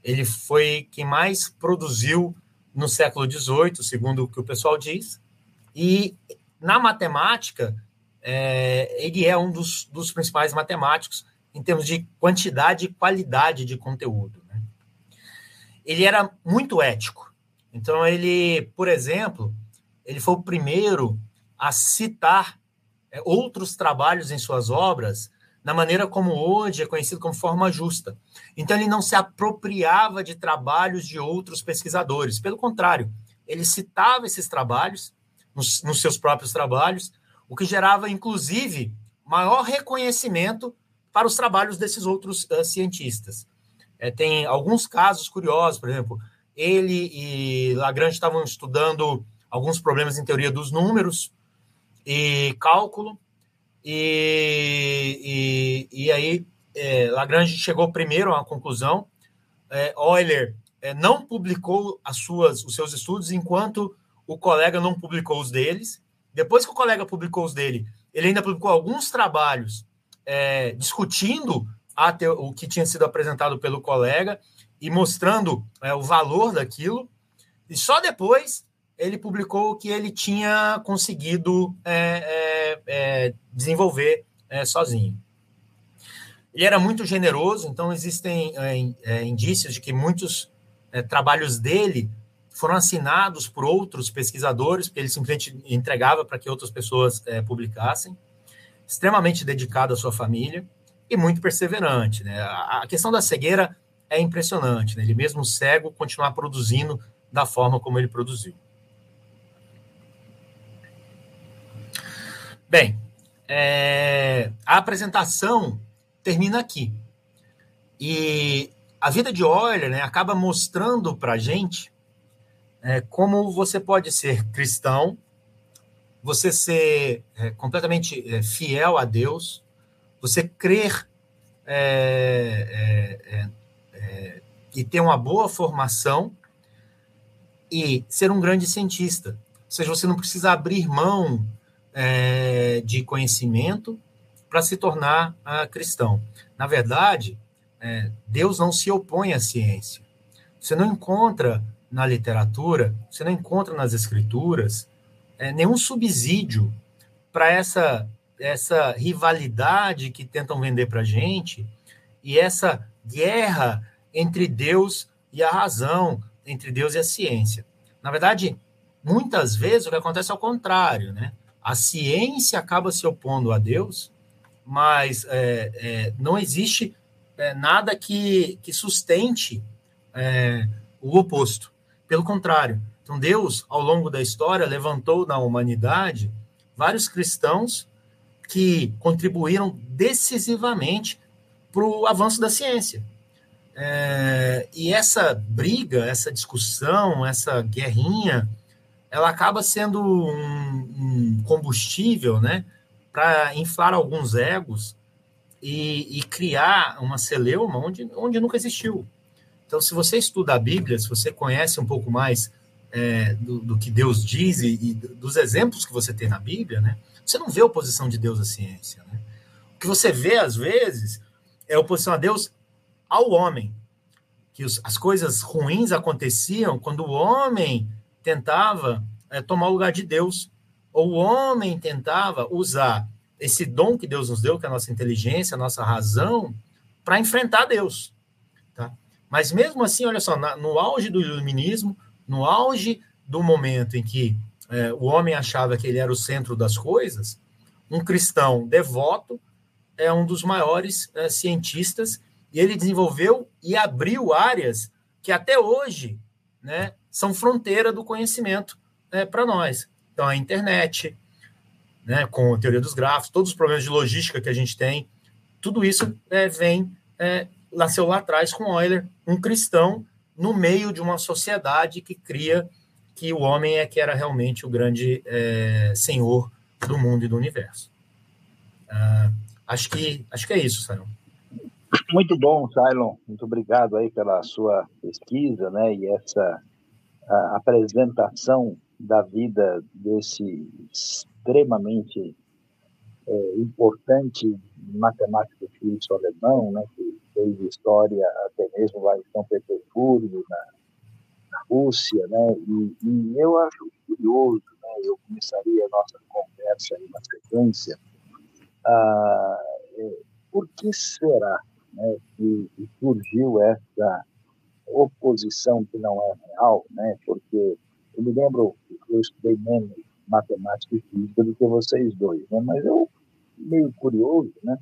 Ele foi quem mais produziu no século XVIII, segundo o que o pessoal diz, e na matemática, é, ele é um dos, dos, principais matemáticos em termos de quantidade e qualidade de conteúdo. Né? Ele era muito ético. Então, ele, por exemplo, ele foi o primeiro a citar é, outros trabalhos em suas obras na maneira como hoje é conhecido como forma justa. Então, ele não se apropriava de trabalhos de outros pesquisadores. Pelo contrário, ele citava esses trabalhos nos, nos seus próprios trabalhos, o que gerava, inclusive, maior reconhecimento para os trabalhos desses outros uh, cientistas. É, tem alguns casos curiosos, por exemplo, ele e Lagrange estavam estudando alguns problemas em teoria dos números e cálculo, e, e, e aí é, Lagrange chegou primeiro à conclusão. É, Euler é, não publicou as suas, os seus estudos enquanto o colega não publicou os deles. Depois que o colega publicou os dele, ele ainda publicou alguns trabalhos é, discutindo te, o que tinha sido apresentado pelo colega e mostrando é, o valor daquilo. E só depois ele publicou que ele tinha conseguido é, é, é desenvolver é, sozinho. Ele era muito generoso, então existem é, indícios de que muitos trabalhos dele foram assinados por outros pesquisadores, porque ele simplesmente entregava para que outras pessoas publicassem. Extremamente dedicado à sua família e muito perseverante. Né? A questão da cegueira é impressionante, né? ele mesmo cego continuar produzindo da forma como ele produziu. Bem, é, a apresentação termina aqui. E a vida de Euler né, acaba mostrando para a gente é, como você pode ser cristão, você ser é, completamente é, fiel a Deus, você crer é, é, e ter uma boa formação e ser um grande cientista. Ou seja, você não precisa abrir mão é, de conhecimento para se tornar uh, cristão. Na verdade, é, Deus não se opõe à ciência. Você não encontra na literatura, você não encontra nas escrituras é, nenhum subsídio para essa, essa rivalidade que tentam vender para gente e essa guerra entre Deus e a razão, entre Deus e a ciência. Na verdade, muitas vezes o que acontece é o contrário, né? A ciência acaba se opondo a Deus, mas é, é, não existe é, nada que, que sustente é, o oposto. Pelo contrário. Então, Deus, ao longo da história, levantou na humanidade vários cristãos que contribuíram decisivamente para o avanço da ciência. É, e essa briga, essa discussão, essa guerrinha, ela acaba sendo um, um combustível, né, para inflar alguns egos e, e, criar uma celeuma onde, onde nunca existiu. Então, se você estuda a Bíblia, se você conhece um pouco mais é, do, do, que Deus diz e, e, dos exemplos que você tem na Bíblia, né, você não vê a oposição de Deus à ciência. Né? O que você vê, às vezes, é a oposição a Deus ao homem. Que os, as coisas ruins aconteciam quando o homem tentava é, tomar o lugar de Deus, ou o homem tentava usar esse dom que Deus nos deu, que é a nossa inteligência, a nossa razão, para enfrentar Deus. Tá? Mas mesmo assim, olha só, na, no auge do iluminismo, no auge do momento em que é, o homem achava que ele era o centro das coisas, um cristão devoto é um dos maiores é, cientistas e ele desenvolveu e abriu áreas que até hoje né, são fronteira do conhecimento é, para nós. Então, a internet, né, com a teoria dos grafos, todos os problemas de logística que a gente tem, tudo isso é, vem, é, nasceu lá atrás com Euler, um cristão no meio de uma sociedade que cria que o homem é que era realmente o grande é, senhor do mundo e do universo. Ah, acho que acho que é isso, Sayão. Muito bom, Cylon. Muito obrigado aí pela sua pesquisa, né? E essa apresentação da vida desse extremamente é, importante matemático físico alemão, né? Que fez história até mesmo lá em São Petersburgo, na, na Rússia, né? E, e, eu acho curioso, né? Eu começaria a nossa conversa aí na sequência. Ah, é, por que será né, que, que surgiu essa oposição que não é real, né? Porque eu me lembro que eu estudei menos matemática e física do que vocês dois, né? Mas eu meio curioso, né?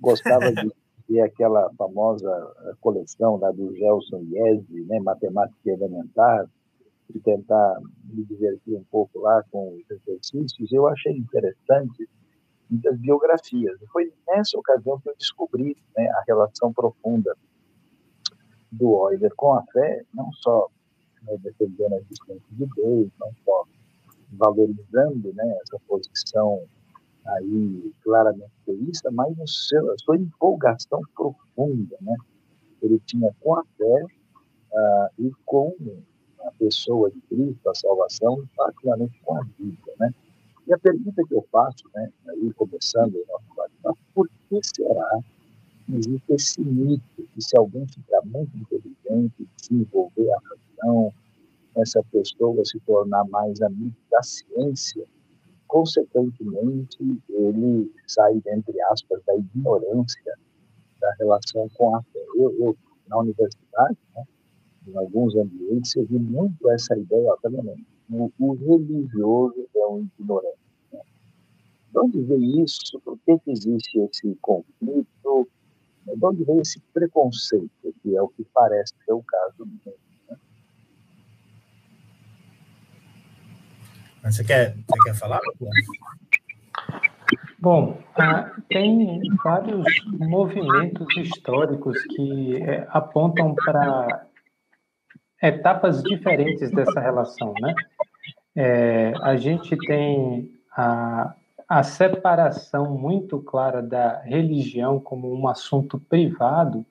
Gostava de ver aquela famosa coleção lá do Gelson Yesby, né? Matemática elementar, e tentar me divertir um pouco lá com os exercícios. Eu achei interessante muitas biografias. E foi nessa ocasião que eu descobri né, a relação profunda do Euler com a fé, não só né, defendendo a existência de Deus, não só valorizando né, essa posição aí claramente teísta, mas no seu, a sua empolgação profunda, né? Ele tinha com a fé uh, e com a pessoa de Cristo, a salvação, e particularmente com a vida, né? E a pergunta que eu faço, né, aí começando o nosso bate-papo, por que será existe esse mito que se alguém ficar muito inteligente, desenvolver a razão, essa pessoa se tornar mais amigo da ciência, consequentemente, ele sai, entre aspas, da ignorância da relação com a fé. Eu, eu na universidade, né, em alguns ambientes, eu vi muito essa ideia, ó, tá o, o religioso é um ignorante. Né? De onde vem isso? Por que, que existe esse conflito? De onde vem esse preconceito, que é o que parece ser o caso do mundo? Né? Você quer, você quer falar? Bom, ah, tem vários movimentos históricos que é, apontam para etapas diferentes dessa relação, né? É, a gente tem a, a separação muito clara da religião como um assunto privado,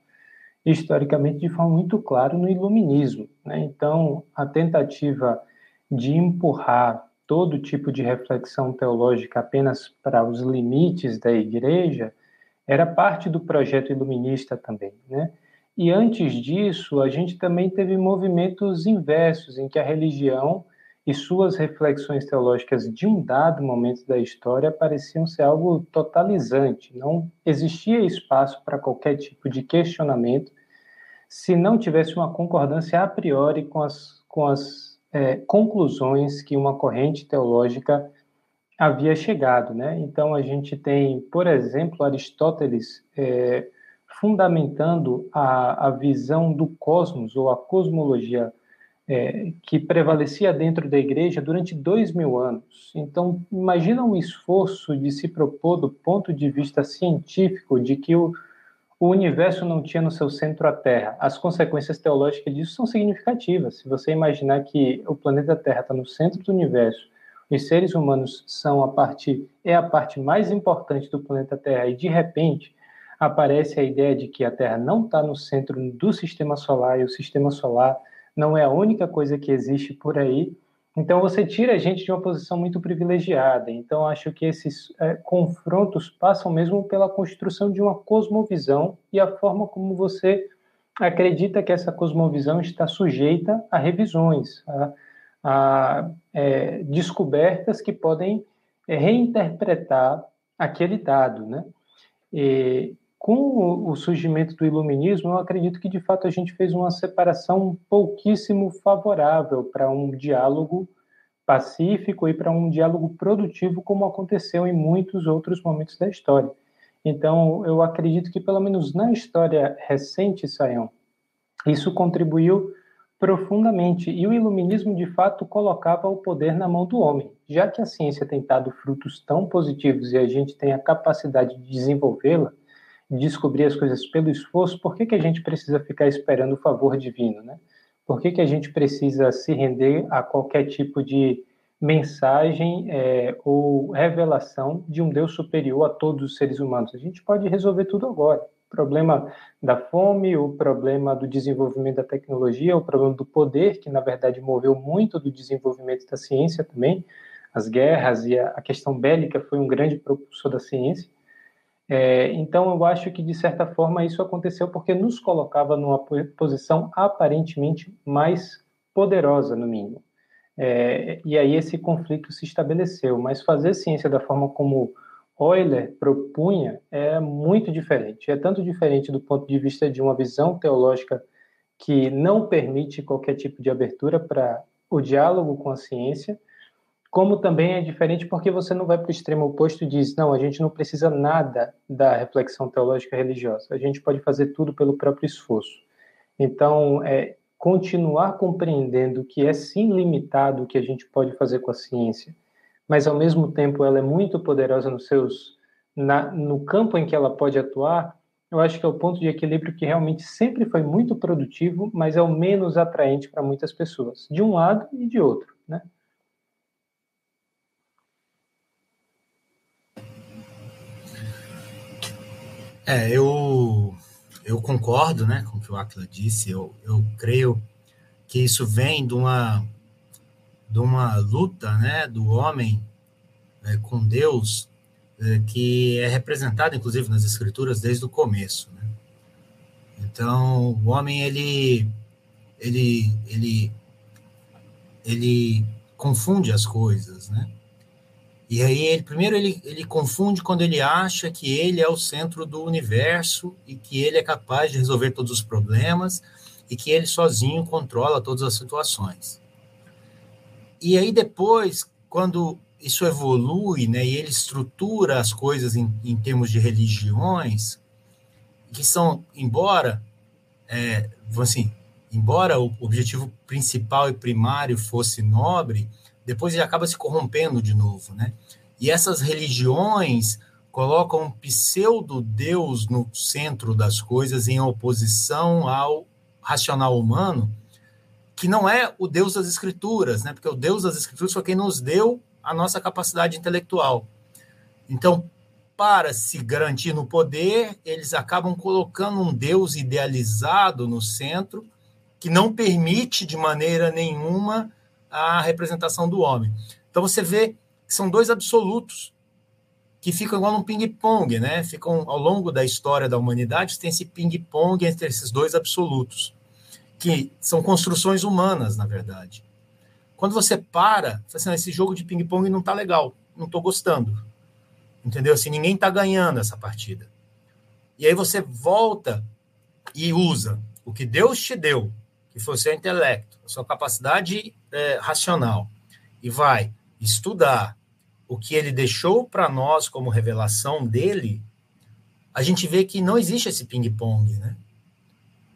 historicamente de forma muito clara no iluminismo. Né? Então, a tentativa de empurrar todo tipo de reflexão teológica apenas para os limites da igreja era parte do projeto iluminista também, né? E antes disso, a gente também teve movimentos inversos em que a religião e suas reflexões teológicas de um dado momento da história pareciam ser algo totalizante. Não existia espaço para qualquer tipo de questionamento se não tivesse uma concordância a priori com as, com as é, conclusões que uma corrente teológica havia chegado. Né? Então, a gente tem, por exemplo, Aristóteles é, fundamentando a, a visão do cosmos ou a cosmologia é, que prevalecia dentro da igreja durante dois mil anos. Então, imagina um esforço de se propor, do ponto de vista científico, de que o, o universo não tinha no seu centro a Terra. As consequências teológicas disso são significativas. Se você imaginar que o planeta Terra está no centro do universo, os seres humanos são a parte é a parte mais importante do planeta Terra e de repente aparece a ideia de que a Terra não está no centro do sistema solar e o sistema solar não é a única coisa que existe por aí. Então você tira a gente de uma posição muito privilegiada. Então acho que esses é, confrontos passam mesmo pela construção de uma cosmovisão e a forma como você acredita que essa cosmovisão está sujeita a revisões, a, a é, descobertas que podem é, reinterpretar aquele dado, né? E, com o surgimento do iluminismo, eu acredito que de fato a gente fez uma separação pouquíssimo favorável para um diálogo pacífico e para um diálogo produtivo, como aconteceu em muitos outros momentos da história. Então, eu acredito que, pelo menos na história recente, Saião, isso contribuiu profundamente. E o iluminismo, de fato, colocava o poder na mão do homem. Já que a ciência tem dado frutos tão positivos e a gente tem a capacidade de desenvolvê-la, descobrir as coisas pelo esforço, por que, que a gente precisa ficar esperando o favor divino, né? Por que, que a gente precisa se render a qualquer tipo de mensagem é, ou revelação de um Deus superior a todos os seres humanos? A gente pode resolver tudo agora. O problema da fome, o problema do desenvolvimento da tecnologia, o problema do poder, que na verdade moveu muito do desenvolvimento da ciência também. As guerras e a questão bélica foi um grande propulsor da ciência. É, então, eu acho que, de certa forma, isso aconteceu porque nos colocava numa posição aparentemente mais poderosa, no mínimo. É, e aí esse conflito se estabeleceu. Mas fazer ciência da forma como Euler propunha é muito diferente. É tanto diferente do ponto de vista de uma visão teológica que não permite qualquer tipo de abertura para o diálogo com a ciência, como também é diferente porque você não vai para o extremo oposto e diz, não, a gente não precisa nada da reflexão teológica religiosa, a gente pode fazer tudo pelo próprio esforço. Então, é, continuar compreendendo que é sim limitado o que a gente pode fazer com a ciência, mas ao mesmo tempo ela é muito poderosa nos seus, na, no campo em que ela pode atuar, eu acho que é o ponto de equilíbrio que realmente sempre foi muito produtivo, mas é o menos atraente para muitas pessoas, de um lado e de outro, né? É, eu, eu concordo né, com o que o Atla disse. Eu, eu creio que isso vem de uma, de uma luta né, do homem é, com Deus, é, que é representada, inclusive, nas Escrituras desde o começo. Né? Então, o homem ele, ele, ele, ele confunde as coisas, né? E aí, ele, primeiro, ele, ele confunde quando ele acha que ele é o centro do universo e que ele é capaz de resolver todos os problemas e que ele sozinho controla todas as situações. E aí, depois, quando isso evolui, né, e ele estrutura as coisas em, em termos de religiões, que são, embora, é, assim, embora o objetivo principal e primário fosse nobre, depois ele acaba se corrompendo de novo, né? E essas religiões colocam um pseudo-deus no centro das coisas em oposição ao racional humano, que não é o Deus das Escrituras, né? Porque o Deus das Escrituras foi quem nos deu a nossa capacidade intelectual. Então, para se garantir no poder, eles acabam colocando um Deus idealizado no centro, que não permite de maneira nenhuma a representação do homem. Então você vê que são dois absolutos que ficam igual um ping-pong, né? Ficam ao longo da história da humanidade, tem esse ping-pong entre esses dois absolutos, que são construções humanas, na verdade. Quando você para, você assim, esse jogo de ping-pong não está legal, não estou gostando. Entendeu? Assim, ninguém está ganhando essa partida. E aí você volta e usa o que Deus te deu, que foi o seu intelecto, a sua capacidade é, racional, e vai estudar o que ele deixou para nós como revelação dele, a gente vê que não existe esse ping-pong, né?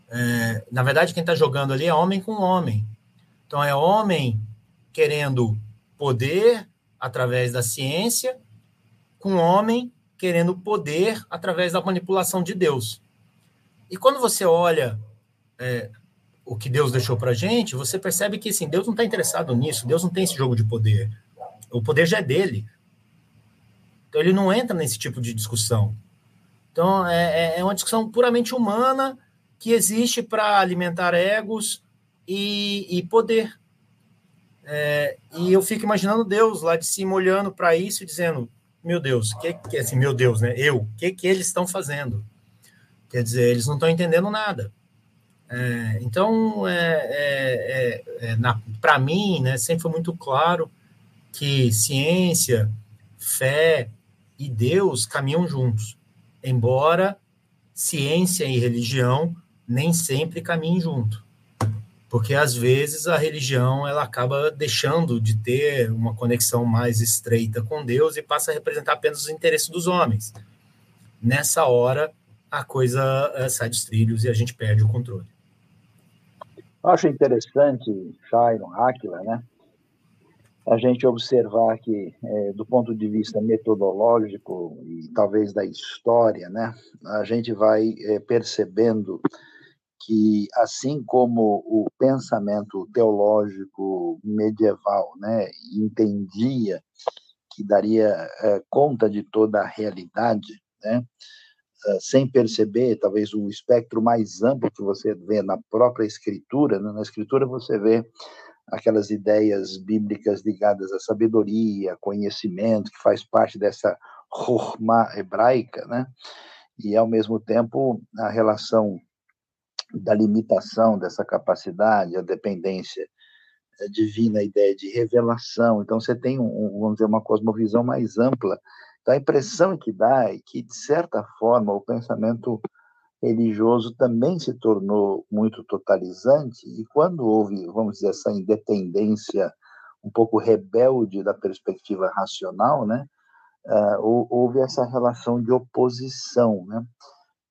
É, na verdade, quem está jogando ali é homem com homem. Então, é homem querendo poder através da ciência com homem querendo poder através da manipulação de Deus. E quando você olha é, o que Deus deixou para a gente, você percebe que assim, Deus não está interessado nisso, Deus não tem esse jogo de poder. O poder já é dele. Então ele não entra nesse tipo de discussão. Então é, é, é uma discussão puramente humana que existe para alimentar egos e, e poder. É, e eu fico imaginando Deus lá de cima olhando para isso e dizendo: meu Deus, que que assim, meu Deus, né? Eu, o que que eles estão fazendo? Quer dizer, eles não estão entendendo nada. É, então, é, é, é, é para mim, né, sempre foi muito claro que ciência, fé e Deus caminham juntos, embora ciência e religião nem sempre caminhem junto porque às vezes a religião ela acaba deixando de ter uma conexão mais estreita com Deus e passa a representar apenas os interesses dos homens. Nessa hora, a coisa é, sai dos trilhos e a gente perde o controle. Acho interessante, Shairon, Aquila, né? A gente observar que, é, do ponto de vista metodológico e talvez da história, né, a gente vai é, percebendo que, assim como o pensamento teológico medieval né, entendia que daria é, conta de toda a realidade, né, sem perceber, talvez o espectro mais amplo que você vê na própria escritura, né? na escritura você vê aquelas ideias bíblicas ligadas à sabedoria, conhecimento, que faz parte dessa Chokhmah hebraica, né? E, ao mesmo tempo, a relação da limitação dessa capacidade, a dependência eh, divina, a ideia de revelação. Então, você tem, um, vamos dizer, uma cosmovisão mais ampla. Então, a impressão que dá é que, de certa forma, o pensamento religioso também se tornou muito totalizante, e quando houve, vamos dizer, essa independência um pouco rebelde da perspectiva racional, né, uh, houve essa relação de oposição, né,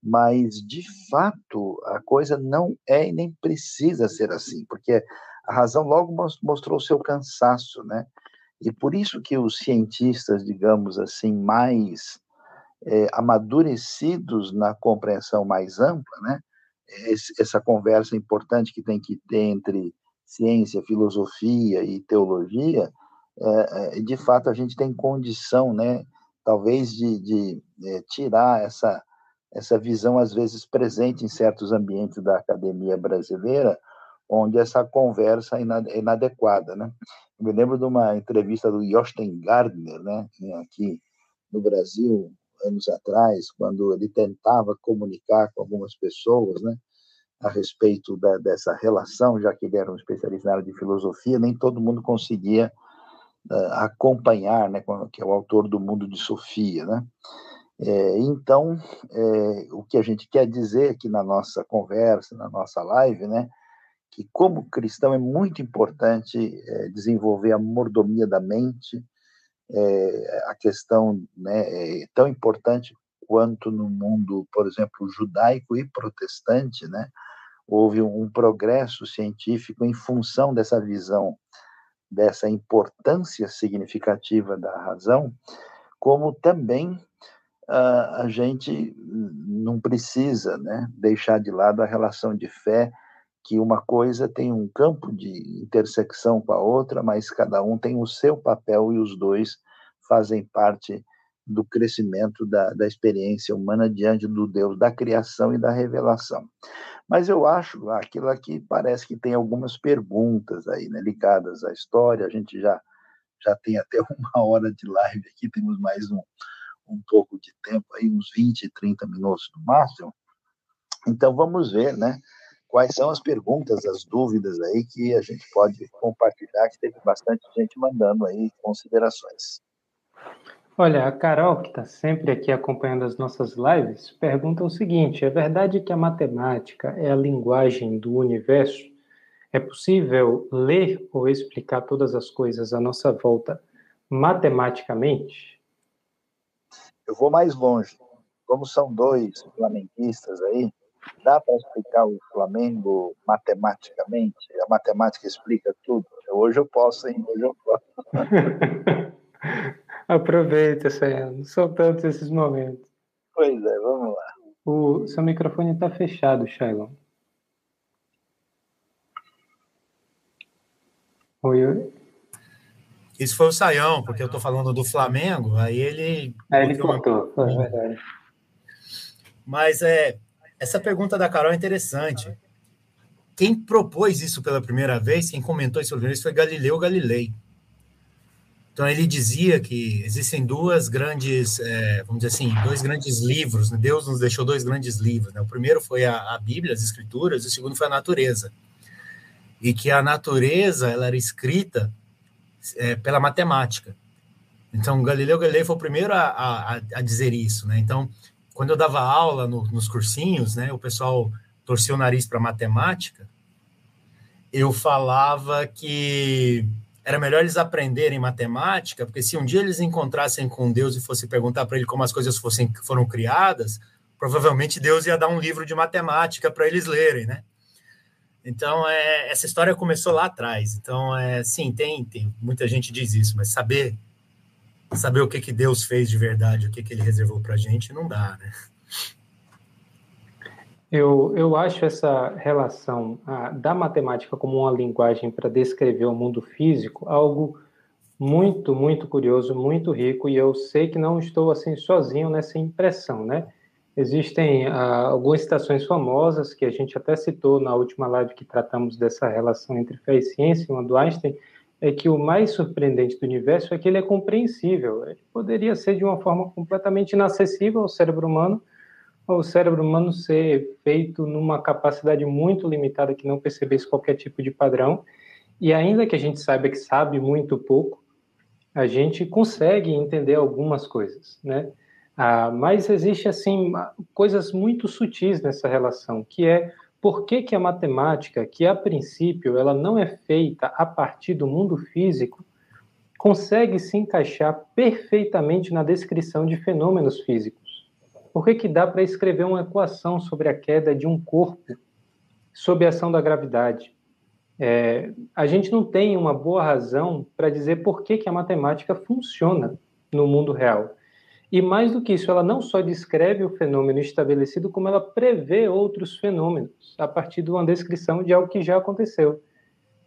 mas de fato a coisa não é e nem precisa ser assim, porque a razão logo mostrou seu cansaço, né? E por isso que os cientistas, digamos assim, mais é, amadurecidos na compreensão mais ampla, né? essa conversa importante que tem que ter entre ciência, filosofia e teologia, é, de fato a gente tem condição, né? Talvez de, de é, tirar essa essa visão às vezes presente em certos ambientes da academia brasileira, onde essa conversa é inadequada, né? Eu me lembro de uma entrevista do Josten Gardner, né, aqui no Brasil, anos atrás, quando ele tentava comunicar com algumas pessoas, né, a respeito da, dessa relação, já que ele era um especialista na área de filosofia, nem todo mundo conseguia uh, acompanhar, né, que é o autor do Mundo de Sofia, né? É, então, é, o que a gente quer dizer aqui na nossa conversa, na nossa live, né, que como cristão é muito importante é, desenvolver a mordomia da mente, é, a questão né, é tão importante quanto no mundo, por exemplo, judaico e protestante, né, houve um progresso científico em função dessa visão, dessa importância significativa da razão, como também a gente não precisa né, deixar de lado a relação de fé, que uma coisa tem um campo de intersecção com a outra, mas cada um tem o seu papel e os dois fazem parte do crescimento da, da experiência humana diante do Deus da criação e da revelação. Mas eu acho aquilo aqui parece que tem algumas perguntas aí, né, ligadas à história. A gente já já tem até uma hora de live aqui, temos mais um, um pouco de tempo aí, uns 20, 30 minutos no máximo. Então vamos ver, né? Quais são as perguntas, as dúvidas aí que a gente pode compartilhar, que teve bastante gente mandando aí considerações. Olha, a Carol, que está sempre aqui acompanhando as nossas lives, pergunta o seguinte: é verdade que a matemática é a linguagem do universo? É possível ler ou explicar todas as coisas à nossa volta matematicamente? Eu vou mais longe. Como são dois flamenguistas aí, dá para explicar o Flamengo matematicamente? A matemática explica tudo. Hoje eu posso, hein? Hoje eu posso. Aproveita, Sayano. São tantos esses momentos. Pois é, vamos lá. O seu microfone está fechado, Shailon. Oi, oi. Isso foi o Saião, porque eu estou falando do Flamengo, aí ele. Aí ele contou, foi verdade. Mas é, essa pergunta da Carol é interessante. Quem propôs isso pela primeira vez, quem comentou isso pela foi Galileu Galilei. Então ele dizia que existem duas grandes, é, vamos dizer assim, dois grandes livros. Né? Deus nos deixou dois grandes livros. Né? O primeiro foi a, a, Bíblia, as Escrituras, e o segundo foi a natureza. E que a natureza ela era escrita é, pela matemática. Então Galileu Galilei foi o primeiro a, a, a dizer isso. Né? Então quando eu dava aula no, nos cursinhos, né, o pessoal torcia o nariz para matemática. Eu falava que era melhor eles aprenderem matemática, porque se um dia eles encontrassem com Deus e fosse perguntar para ele como as coisas fossem, foram criadas, provavelmente Deus ia dar um livro de matemática para eles lerem, né? Então, é, essa história começou lá atrás. Então, é, sim, tem, tem muita gente diz isso, mas saber saber o que, que Deus fez de verdade, o que, que ele reservou para a gente, não dá, né? Eu, eu acho essa relação a, da matemática como uma linguagem para descrever o mundo físico algo muito, muito curioso, muito rico, e eu sei que não estou assim sozinho nessa impressão, né? Existem algumas citações famosas que a gente até citou na última live que tratamos dessa relação entre fé e ciência, uma do Einstein, é que o mais surpreendente do universo é que ele é compreensível. Ele poderia ser de uma forma completamente inacessível ao cérebro humano, o cérebro humano ser feito numa capacidade muito limitada que não percebesse qualquer tipo de padrão. E ainda que a gente saiba que sabe muito pouco, a gente consegue entender algumas coisas, né? Ah, mas existe assim coisas muito sutis nessa relação, que é por que, que a matemática, que a princípio ela não é feita a partir do mundo físico, consegue se encaixar perfeitamente na descrição de fenômenos físicos? Por que, que dá para escrever uma equação sobre a queda de um corpo sob a ação da gravidade? É, a gente não tem uma boa razão para dizer por que, que a matemática funciona no mundo real. E mais do que isso, ela não só descreve o fenômeno estabelecido, como ela prevê outros fenômenos a partir de uma descrição de algo que já aconteceu.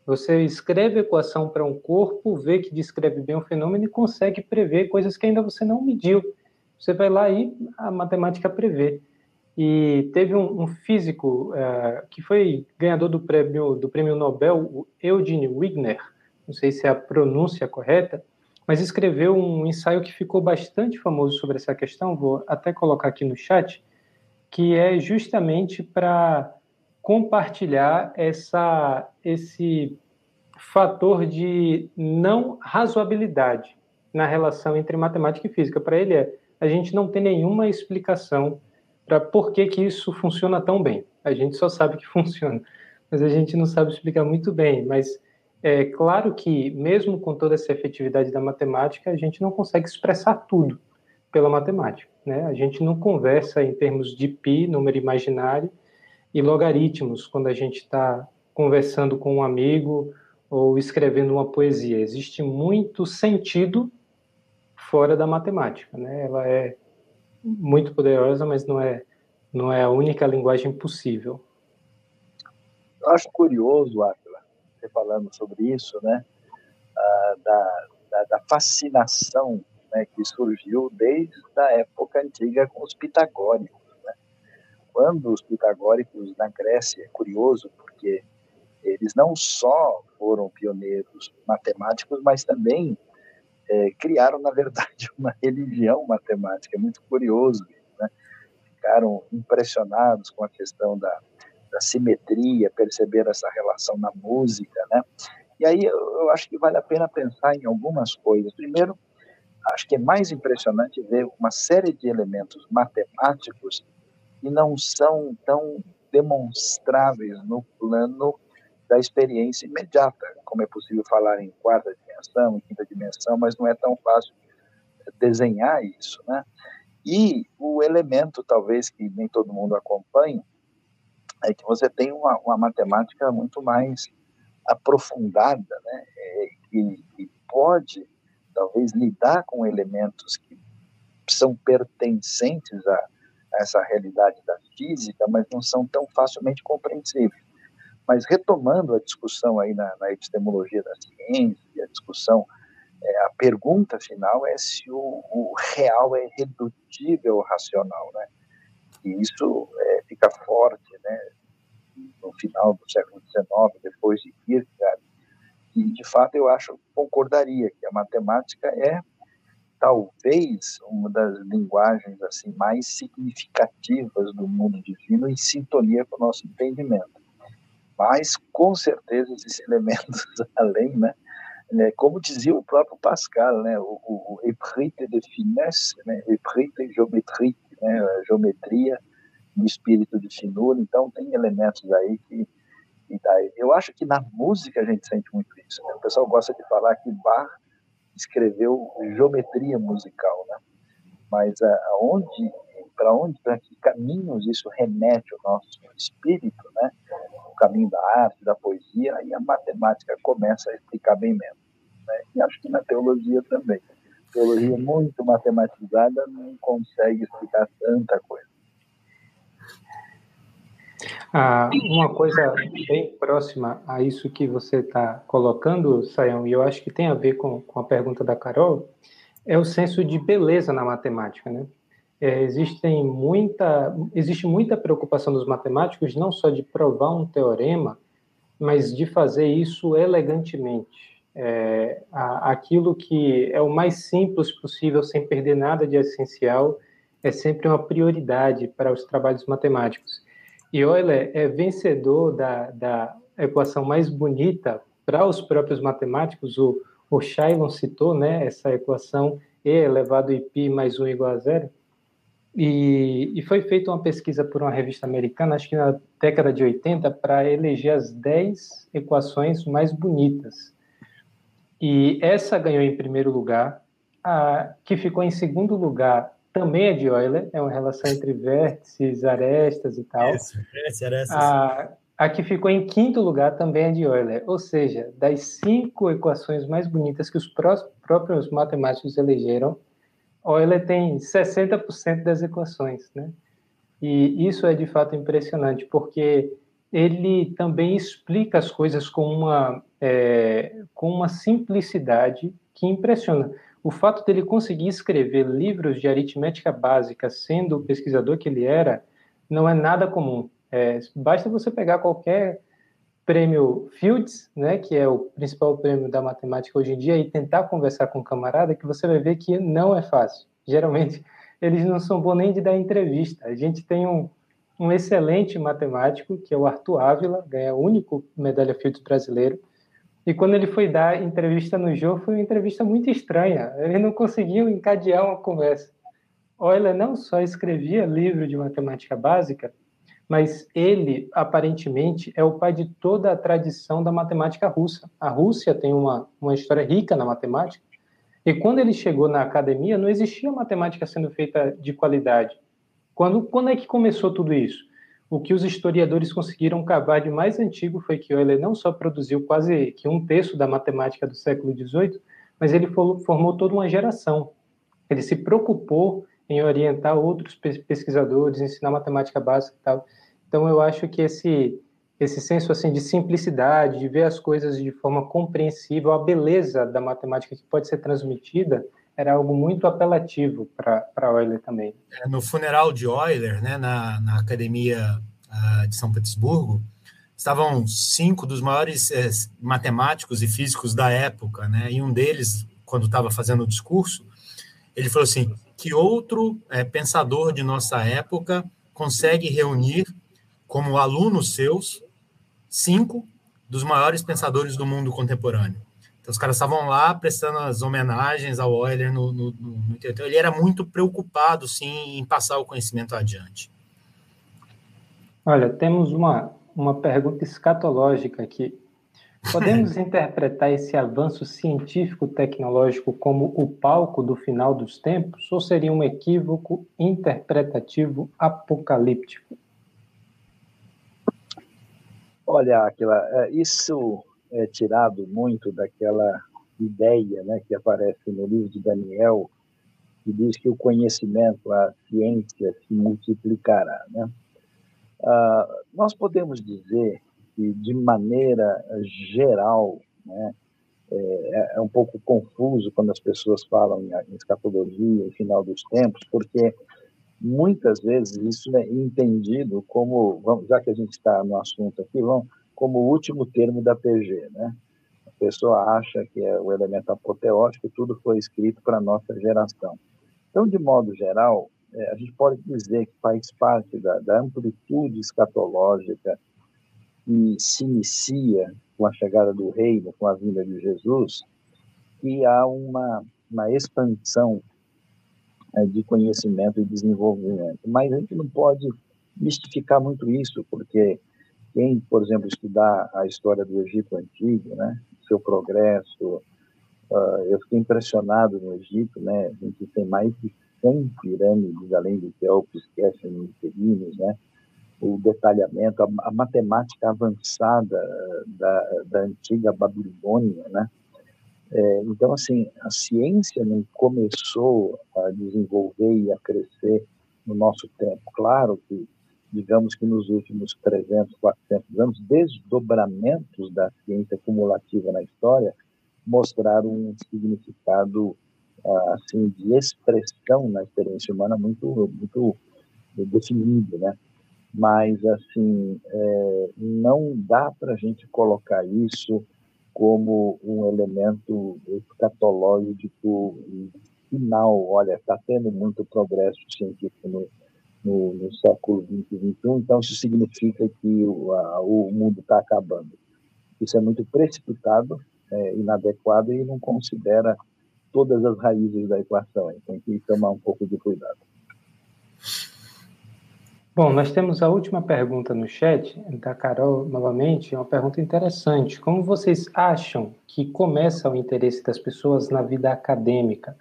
Você escreve a equação para um corpo, vê que descreve bem o fenômeno e consegue prever coisas que ainda você não mediu. Você vai lá e a matemática prevê. E teve um, um físico uh, que foi ganhador do prêmio, do prêmio Nobel, o Eugene Wigner, não sei se é a pronúncia correta, mas escreveu um ensaio que ficou bastante famoso sobre essa questão, vou até colocar aqui no chat, que é justamente para compartilhar essa, esse fator de não razoabilidade na relação entre matemática e física. Para ele é, a gente não tem nenhuma explicação para por que, que isso funciona tão bem. A gente só sabe que funciona, mas a gente não sabe explicar muito bem. Mas é claro que, mesmo com toda essa efetividade da matemática, a gente não consegue expressar tudo pela matemática. Né? A gente não conversa em termos de pi, número imaginário, e logaritmos quando a gente está conversando com um amigo ou escrevendo uma poesia. Existe muito sentido fora da matemática, né? Ela é muito poderosa, mas não é não é a única linguagem possível. Eu acho curioso, Atila, você falando sobre isso, né? Ah, da, da, da, fascinação né, que surgiu desde a época antiga com os pitagóricos. Né? Quando os pitagóricos na Grécia, é curioso, porque eles não só foram pioneiros matemáticos, mas também é, criaram, na verdade, uma religião matemática. É muito curioso, né? Ficaram impressionados com a questão da, da simetria, perceberam essa relação na música, né? E aí eu, acho que vale a pena pensar em algumas coisas. Primeiro, acho que é mais impressionante ver uma série de elementos matemáticos que não são tão demonstráveis no plano da experiência imediata, como é possível falar em quarta dimensão, em quinta dimensão, mas não é tão fácil desenhar isso, né? E o elemento, talvez, que nem todo mundo acompanha, é que você tem uma, uma matemática muito mais aprofundada, né? É, que, que pode, talvez, lidar com elementos que são pertencentes a, a essa realidade da física, mas não são tão facilmente compreensíveis. Mas retomando a discussão aí na, na epistemologia da ciência, a discussão, é, a pergunta final é se o, o, real é redutível ao racional, né? E isso é, fica forte, né? No final do século XIX, depois de Kierkegaard, e de fato eu acho concordaria que a matemática é talvez uma das linguagens assim mais significativas do mundo divino em sintonia com o nosso entendimento. Mas, com certeza, esses elementos além, né? É, como dizia o próprio Pascal, né? O, o, o de finesse, né? Éprite geometrie, né? A geometria do espírito de finura. Então, tem elementos aí que, que daí. Eu acho que na música a gente sente muito isso. Né? O pessoal gosta de falar que Bach escreveu geometria musical, né? Mas aonde, para onde, para que caminhos isso remete ao nosso espírito, né? caminho da arte, da poesia, aí a matemática começa a explicar bem menos. Né? E acho que na teologia também. A teologia muito matematizada não consegue explicar tanta coisa. Ah, uma coisa bem próxima a isso que você está colocando, Sayão, e eu acho que tem a ver com, com a pergunta da Carol, é o senso de beleza na matemática, né? é, existem muita, existe muita preocupação dos matemáticos não só de provar um teorema, mas de fazer isso elegantemente. É, a, aquilo que é o mais simples possível, sem perder nada de essencial, é sempre uma prioridade para os trabalhos matemáticos. E Euler é vencedor da, da equação mais bonita para os próprios matemáticos. O, o Shailon citou né, essa equação E elevado a π mais 1 igual a zero e, e, foi feita uma pesquisa por uma revista americana, acho que na década de 80, para eleger as 10 equações mais bonitas. E essa ganhou em primeiro lugar. A que ficou em segundo lugar também é de Euler, é uma relação entre vértices, arestas e tal. Isso, arestas. A, a que ficou em quinto lugar também é de Euler. Ou seja, das cinco equações mais bonitas que os próprios matemáticos elegeram, Euler tem 60% das equações, né? E isso é de fato impressionante, porque ele também explica as coisas com uma, é, com uma simplicidade que impressiona. O fato dele conseguir escrever livros de aritmética básica, sendo o pesquisador que ele era, não é nada comum. É, basta você pegar qualquer prêmio Fields, né, que é o principal prêmio da matemática hoje em dia, e tentar conversar com um camarada, que você vai ver que não é fácil. Geralmente, eles não são bons nem de dar entrevista. A gente tem um, um excelente matemático, que é o Arthur Ávila, ganha o único medalha Fields brasileiro. E quando ele foi dar entrevista no jogo, foi uma entrevista muito estranha. Ele não conseguiu encadear uma conversa. Euler não só escrevia livro de matemática básica, mas ele, aparentemente, é o pai de toda a tradição da matemática russa. A Rússia tem uma, uma história rica na matemática, e quando ele chegou na academia, não existia matemática sendo feita de qualidade. Quando, quando é que começou tudo isso? O que os historiadores conseguiram cavar de mais antigo foi que Euler não só produziu quase que um terço da matemática do século XVIII, mas ele formou toda uma geração. Ele se preocupou em orientar outros pesquisadores, ensinar matemática básica e tal. Então eu acho que esse esse senso assim de simplicidade, de ver as coisas de forma compreensível, a beleza da matemática que pode ser transmitida, era algo muito apelativo para Euler também. É, no funeral de Euler, né, na, na Academia uh, de São Petersburgo, estavam cinco dos maiores eh, matemáticos e físicos da época, né, e um deles, quando estava fazendo o discurso, ele falou assim, que outro eh, pensador de nossa época consegue reunir como alunos seus cinco dos maiores pensadores do mundo contemporâneo. Então, os caras estavam lá prestando as homenagens ao Euler no, no, no, então, Ele era muito preocupado, sim, em passar o conhecimento adiante. Olha, temos uma, uma pergunta escatológica aqui. Podemos interpretar esse avanço científico-tecnológico como o palco do final dos tempos ou seria um equívoco interpretativo apocalíptico? Olha, Aquila, é, isso é tirado muito daquela ideia né, que aparece no livro de Daniel, que diz que o conhecimento, a ciência se multiplicará. Né? Ah, nós podemos dizer que, de maneira geral, né, é, é, um pouco confuso quando as pessoas falam em, escatologia, em final dos tempos, porque muitas vezes isso é entendido como, já que a gente está no assunto aqui, vamos, como último termo da PG, né? A pessoa acha que é o elemento apoteótico, tudo foi escrito para a nossa geração. Então, de modo geral, é, a gente pode dizer que faz parte da, da amplitude escatológica que se inicia com a chegada do reino, com a vinda de Jesus, que há uma, uma expansão é, de conhecimento e desenvolvimento. Mas a gente não pode mistificar muito isso, porque quem, por exemplo, estudar a história do Egito Antigo, né, seu progresso, uh, eu fiquei impressionado no Egito, né, a gente tem mais de 100 pirâmides, além do Kelps, Keshen e Micelinos, né, o detalhamento, a, a matemática avançada da, da antiga Babilônia, né, é, então, assim, a ciência não começou a desenvolver e a crescer no nosso tempo. Claro que, digamos que nos últimos 300, 400 anos, desdobramentos da ciência cumulativa na história mostraram um significado ah, assim de expressão na experiência humana muito muito definido, né? Mas assim é, não dá para a gente colocar isso como um elemento escatológico final. Olha, está tendo muito progresso científico no, no, no século XX e XXI, então isso significa que o, a, o mundo está acabando. Isso é muito precipitado, é, inadequado e não considera todas as raízes da equação. Tem que tomar um pouco de cuidado. Bom, nós temos a última pergunta no chat, da Carol, novamente, é uma pergunta interessante. Como vocês acham que começa o interesse das pessoas na vida acadêmica?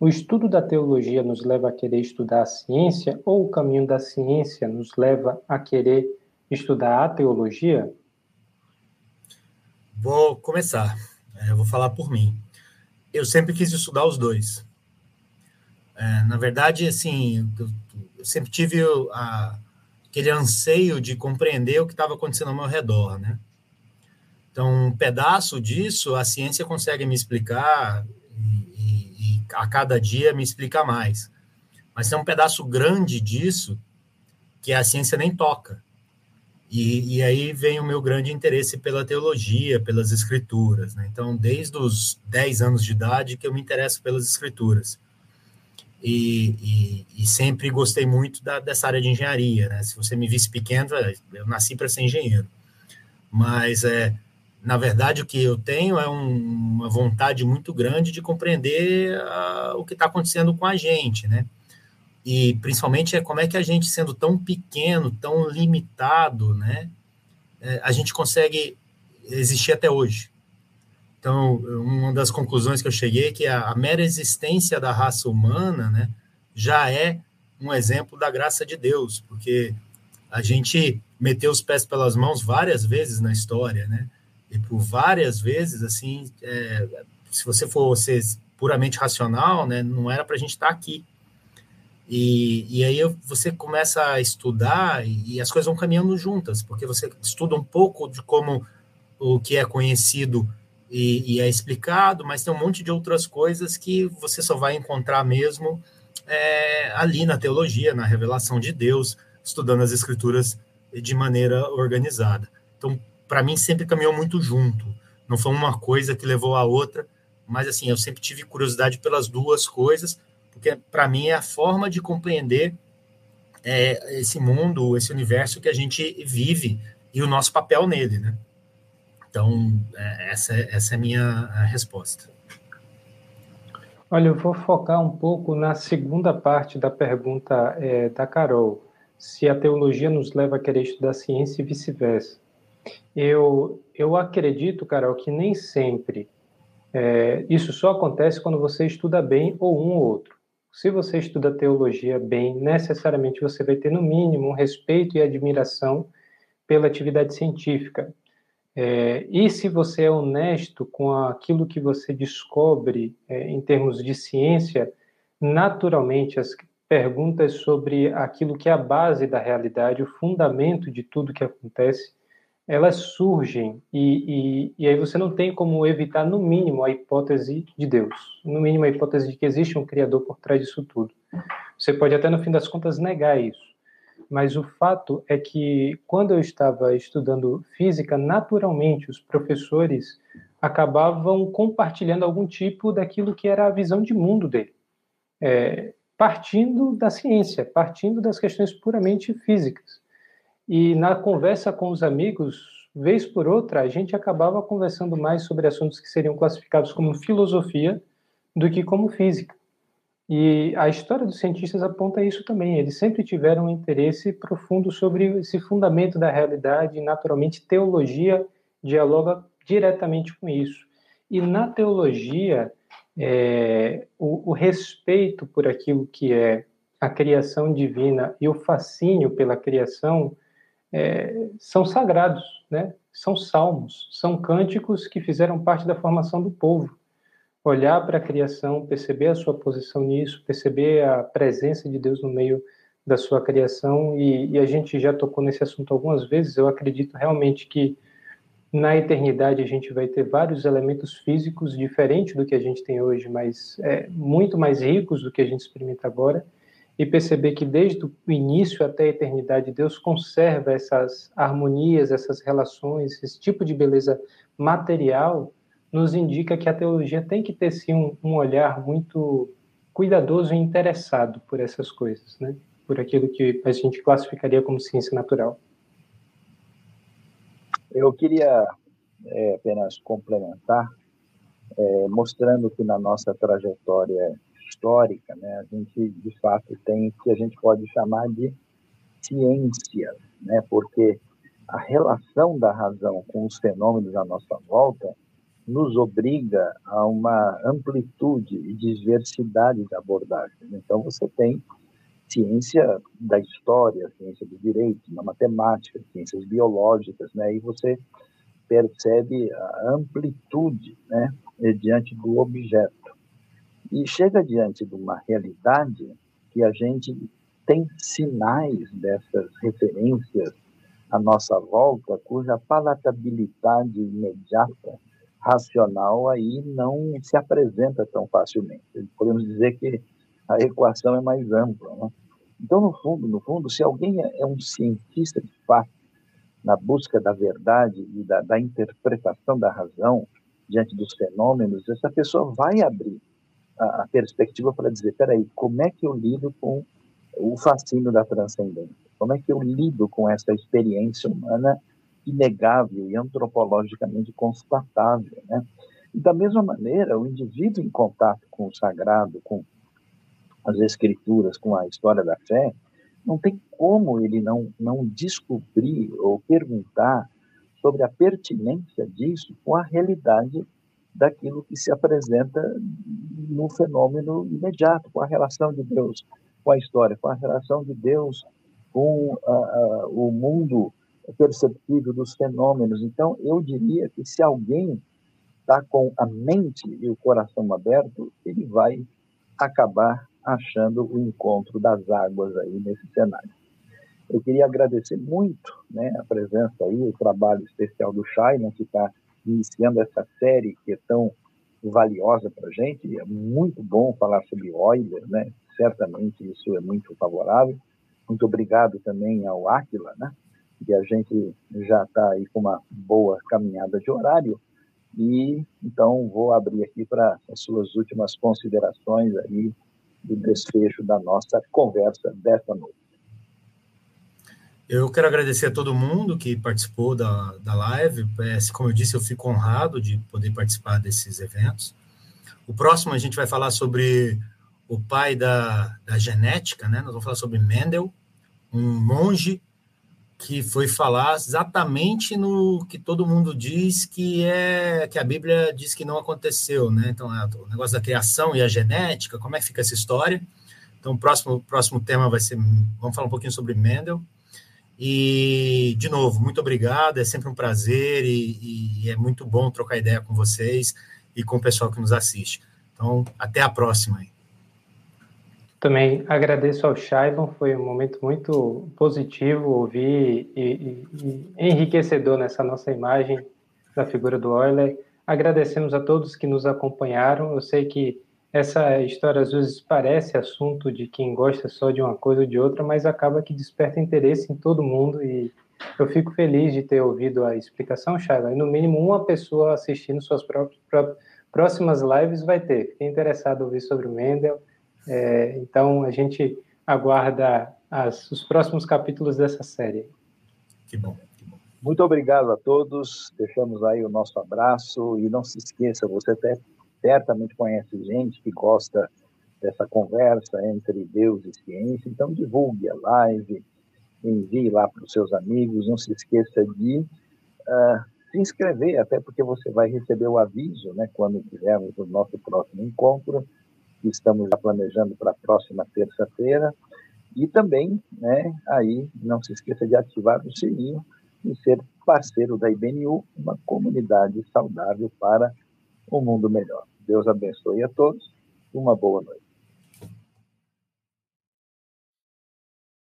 O estudo da teologia nos leva a querer estudar a ciência ou o caminho da ciência nos leva a querer estudar a teologia? Vou começar. É, eu vou falar por mim. Eu sempre quis estudar os dois. É, na verdade, assim, eu sempre tive a, aquele anseio de compreender o que estava acontecendo ao meu redor, né? Então, um pedaço disso a ciência consegue me explicar a cada dia me explica mais. Mas tem um pedaço grande disso que a ciência nem toca. E, e, aí vem o meu grande interesse pela teologia, pelas escrituras. Né? Então, desde os 10 anos de idade que eu me interesso pelas escrituras. e, e, e sempre gostei muito da, dessa área de engenharia. Né? Se você me visse pequeno, eu nasci para ser engenheiro. Mas, é, na verdade, o que eu tenho é um, uma vontade muito grande de compreender uh, o que está acontecendo com a gente, né? E principalmente é como é que a gente, sendo tão pequeno, tão limitado, né, é, a gente consegue existir até hoje. Então, uma das conclusões que eu cheguei é que a, a mera existência da raça humana, né, já é um exemplo da graça de Deus, porque a gente meteu os pés pelas mãos várias vezes na história, né? E por várias vezes, assim, é, se você for ser puramente racional, né, não era para a gente estar tá aqui. E, e aí você começa a estudar e, e as coisas vão caminhando juntas, porque você estuda um pouco de como o que é conhecido e, e, é explicado, mas tem um monte de outras coisas que você só vai encontrar mesmo é, ali na teologia, na revelação de Deus, estudando as escrituras de maneira organizada. Então, para mim, sempre caminhou muito junto. Não foi uma coisa que levou a outra, mas assim, eu sempre tive curiosidade pelas duas coisas, porque para mim é a forma de compreender é, esse mundo, esse universo que a gente vive e o nosso papel nele, né? Então, é, essa, essa é a minha resposta. Olha, eu vou focar um pouco na segunda parte da pergunta é, da Carol, se a teologia nos leva a querer estudar ciência e vice-versa. Eu, eu acredito, Carol, que nem sempre é, isso só acontece quando você estuda bem ou um ou outro. Se você estuda teologia bem, necessariamente você vai ter, no mínimo, um respeito e admiração pela atividade científica. É, e se você é honesto com aquilo que você descobre é, em termos de ciência, naturalmente as perguntas sobre aquilo que é a base da realidade, o fundamento de tudo que acontece, elas surgem e, e, e aí você não tem como evitar, no mínimo, a hipótese de Deus, no mínimo a hipótese de que existe um Criador por trás disso tudo. Você pode até, no fim das contas, negar isso mas o fato é que quando eu estava estudando física, naturalmente os professores acabavam compartilhando algum tipo daquilo que era a visão de mundo dele, é, partindo da ciência, partindo das questões puramente físicas. E na conversa com os amigos, vez por outra, a gente acabava conversando mais sobre assuntos que seriam classificados como filosofia do que como física. E a história dos cientistas aponta isso também. Eles sempre tiveram um interesse profundo sobre esse fundamento da realidade, e naturalmente, teologia dialoga diretamente com isso. E na teologia, é, o, o respeito por aquilo que é a criação divina e o fascínio pela criação é, são sagrados, né? são salmos, são cânticos que fizeram parte da formação do povo olhar para a criação, perceber a sua posição nisso, perceber a presença de Deus no meio da sua criação, e, e, a gente já tocou nesse assunto algumas vezes. Eu acredito realmente que na eternidade a gente vai ter vários elementos físicos diferentes do que a gente tem hoje, mas é, muito mais ricos do que a gente experimenta agora, e perceber que desde o início até a eternidade Deus conserva essas harmonias, essas relações, esse tipo de beleza material nos indica que a teologia tem que ter sim um, um olhar muito cuidadoso e interessado por essas coisas, né? Por aquilo que a gente classificaria como ciência natural. Eu queria é, apenas complementar, é, mostrando que na nossa trajetória histórica, né, a gente de fato tem o que a gente pode chamar de ciência, né, porque a relação da razão com os fenômenos à nossa volta nos obriga a uma amplitude e diversidade de abordagens. Então, você tem ciência da história, ciência do direito, da matemática, ciências biológicas, né? E você percebe a amplitude, né, diante do objeto. E chega diante de uma realidade que a gente tem sinais dessas referências à nossa volta, cuja palatabilidade imediata racional aí não se apresenta tão facilmente. Podemos dizer que a equação é mais ampla. Né? Então, no fundo, no fundo, se alguém é, é um cientista de fato na busca da verdade e da, da interpretação da razão diante dos fenômenos, essa pessoa vai abrir a, a perspectiva para dizer, peraí, como é que eu lido com o fascínio da transcendência? Como é que eu lido com essa experiência humana inegável e antropologicamente constatável, né? E da mesma maneira, o indivíduo em contato com o sagrado, com as escrituras, com a história da fé, não tem como ele não, não descobrir ou perguntar sobre a pertinência disso com a realidade daquilo que se apresenta no fenômeno imediato, com a relação de Deus com a história, com a relação de Deus com uh, uh, o mundo perceptível dos fenômenos. Então, eu diria que se alguém está com a mente e o coração aberto, ele vai acabar achando o encontro das águas aí nesse cenário. Eu queria agradecer muito né, a presença aí, o trabalho especial do Shaiman, que está iniciando essa série que é tão valiosa para a gente. É muito bom falar sobre Euler, né? certamente isso é muito favorável. Muito obrigado também ao Aquila, né? que a gente já está aí com uma boa caminhada de horário. E então vou abrir aqui para as suas últimas considerações aí do desfecho da nossa conversa desta noite. Eu quero agradecer a todo mundo que participou da, da live. É, como eu disse, eu fico honrado de poder participar desses eventos. O próximo a gente vai falar sobre o pai da, da genética, né? Nós vamos falar sobre Mendel, um monge que foi falar exatamente no que todo mundo diz que é que a Bíblia diz que não aconteceu, né? Então, é o negócio da criação e a genética, como é que fica essa história? Então, o próximo, próximo tema vai ser, vamos falar um pouquinho sobre Mendel. E, de novo, muito obrigado, é sempre um prazer e, e é muito bom trocar ideia com vocês e com o pessoal que nos assiste. Então, até a próxima. Também agradeço ao Shaiban, foi um momento muito positivo ouvir e, e, e, enriquecedor nessa nossa imagem da figura do Euler. Agradecemos a todos que nos acompanharam. Eu sei que essa história às vezes parece assunto de quem gosta só de uma coisa ou de outra, mas acaba que desperta interesse em todo mundo e eu fico feliz de ter ouvido a explicação, Shaiban. E no mínimo uma pessoa assistindo suas próprias, próximas lives vai ter. Fiquei interessado em ouvir sobre o Mendel é, então, a gente aguarda as, os próximos capítulos dessa série. Que bom. Muito obrigado a todos. Deixamos aí o nosso abraço. E não se esqueça, você até certamente conhece gente que gosta dessa conversa entre Deus e ciência. Então, divulgue a live, envie lá para os seus amigos. Não se esqueça de uh, se inscrever, até porque você vai receber o aviso né, quando tivermos o nosso próximo encontro que estamos já planejando para a próxima terça-feira. E também, né, aí não se esqueça de ativar o sininho e ser parceiro da IBNU, uma comunidade saudável para um mundo melhor. Deus abençoe a todos. Uma boa noite.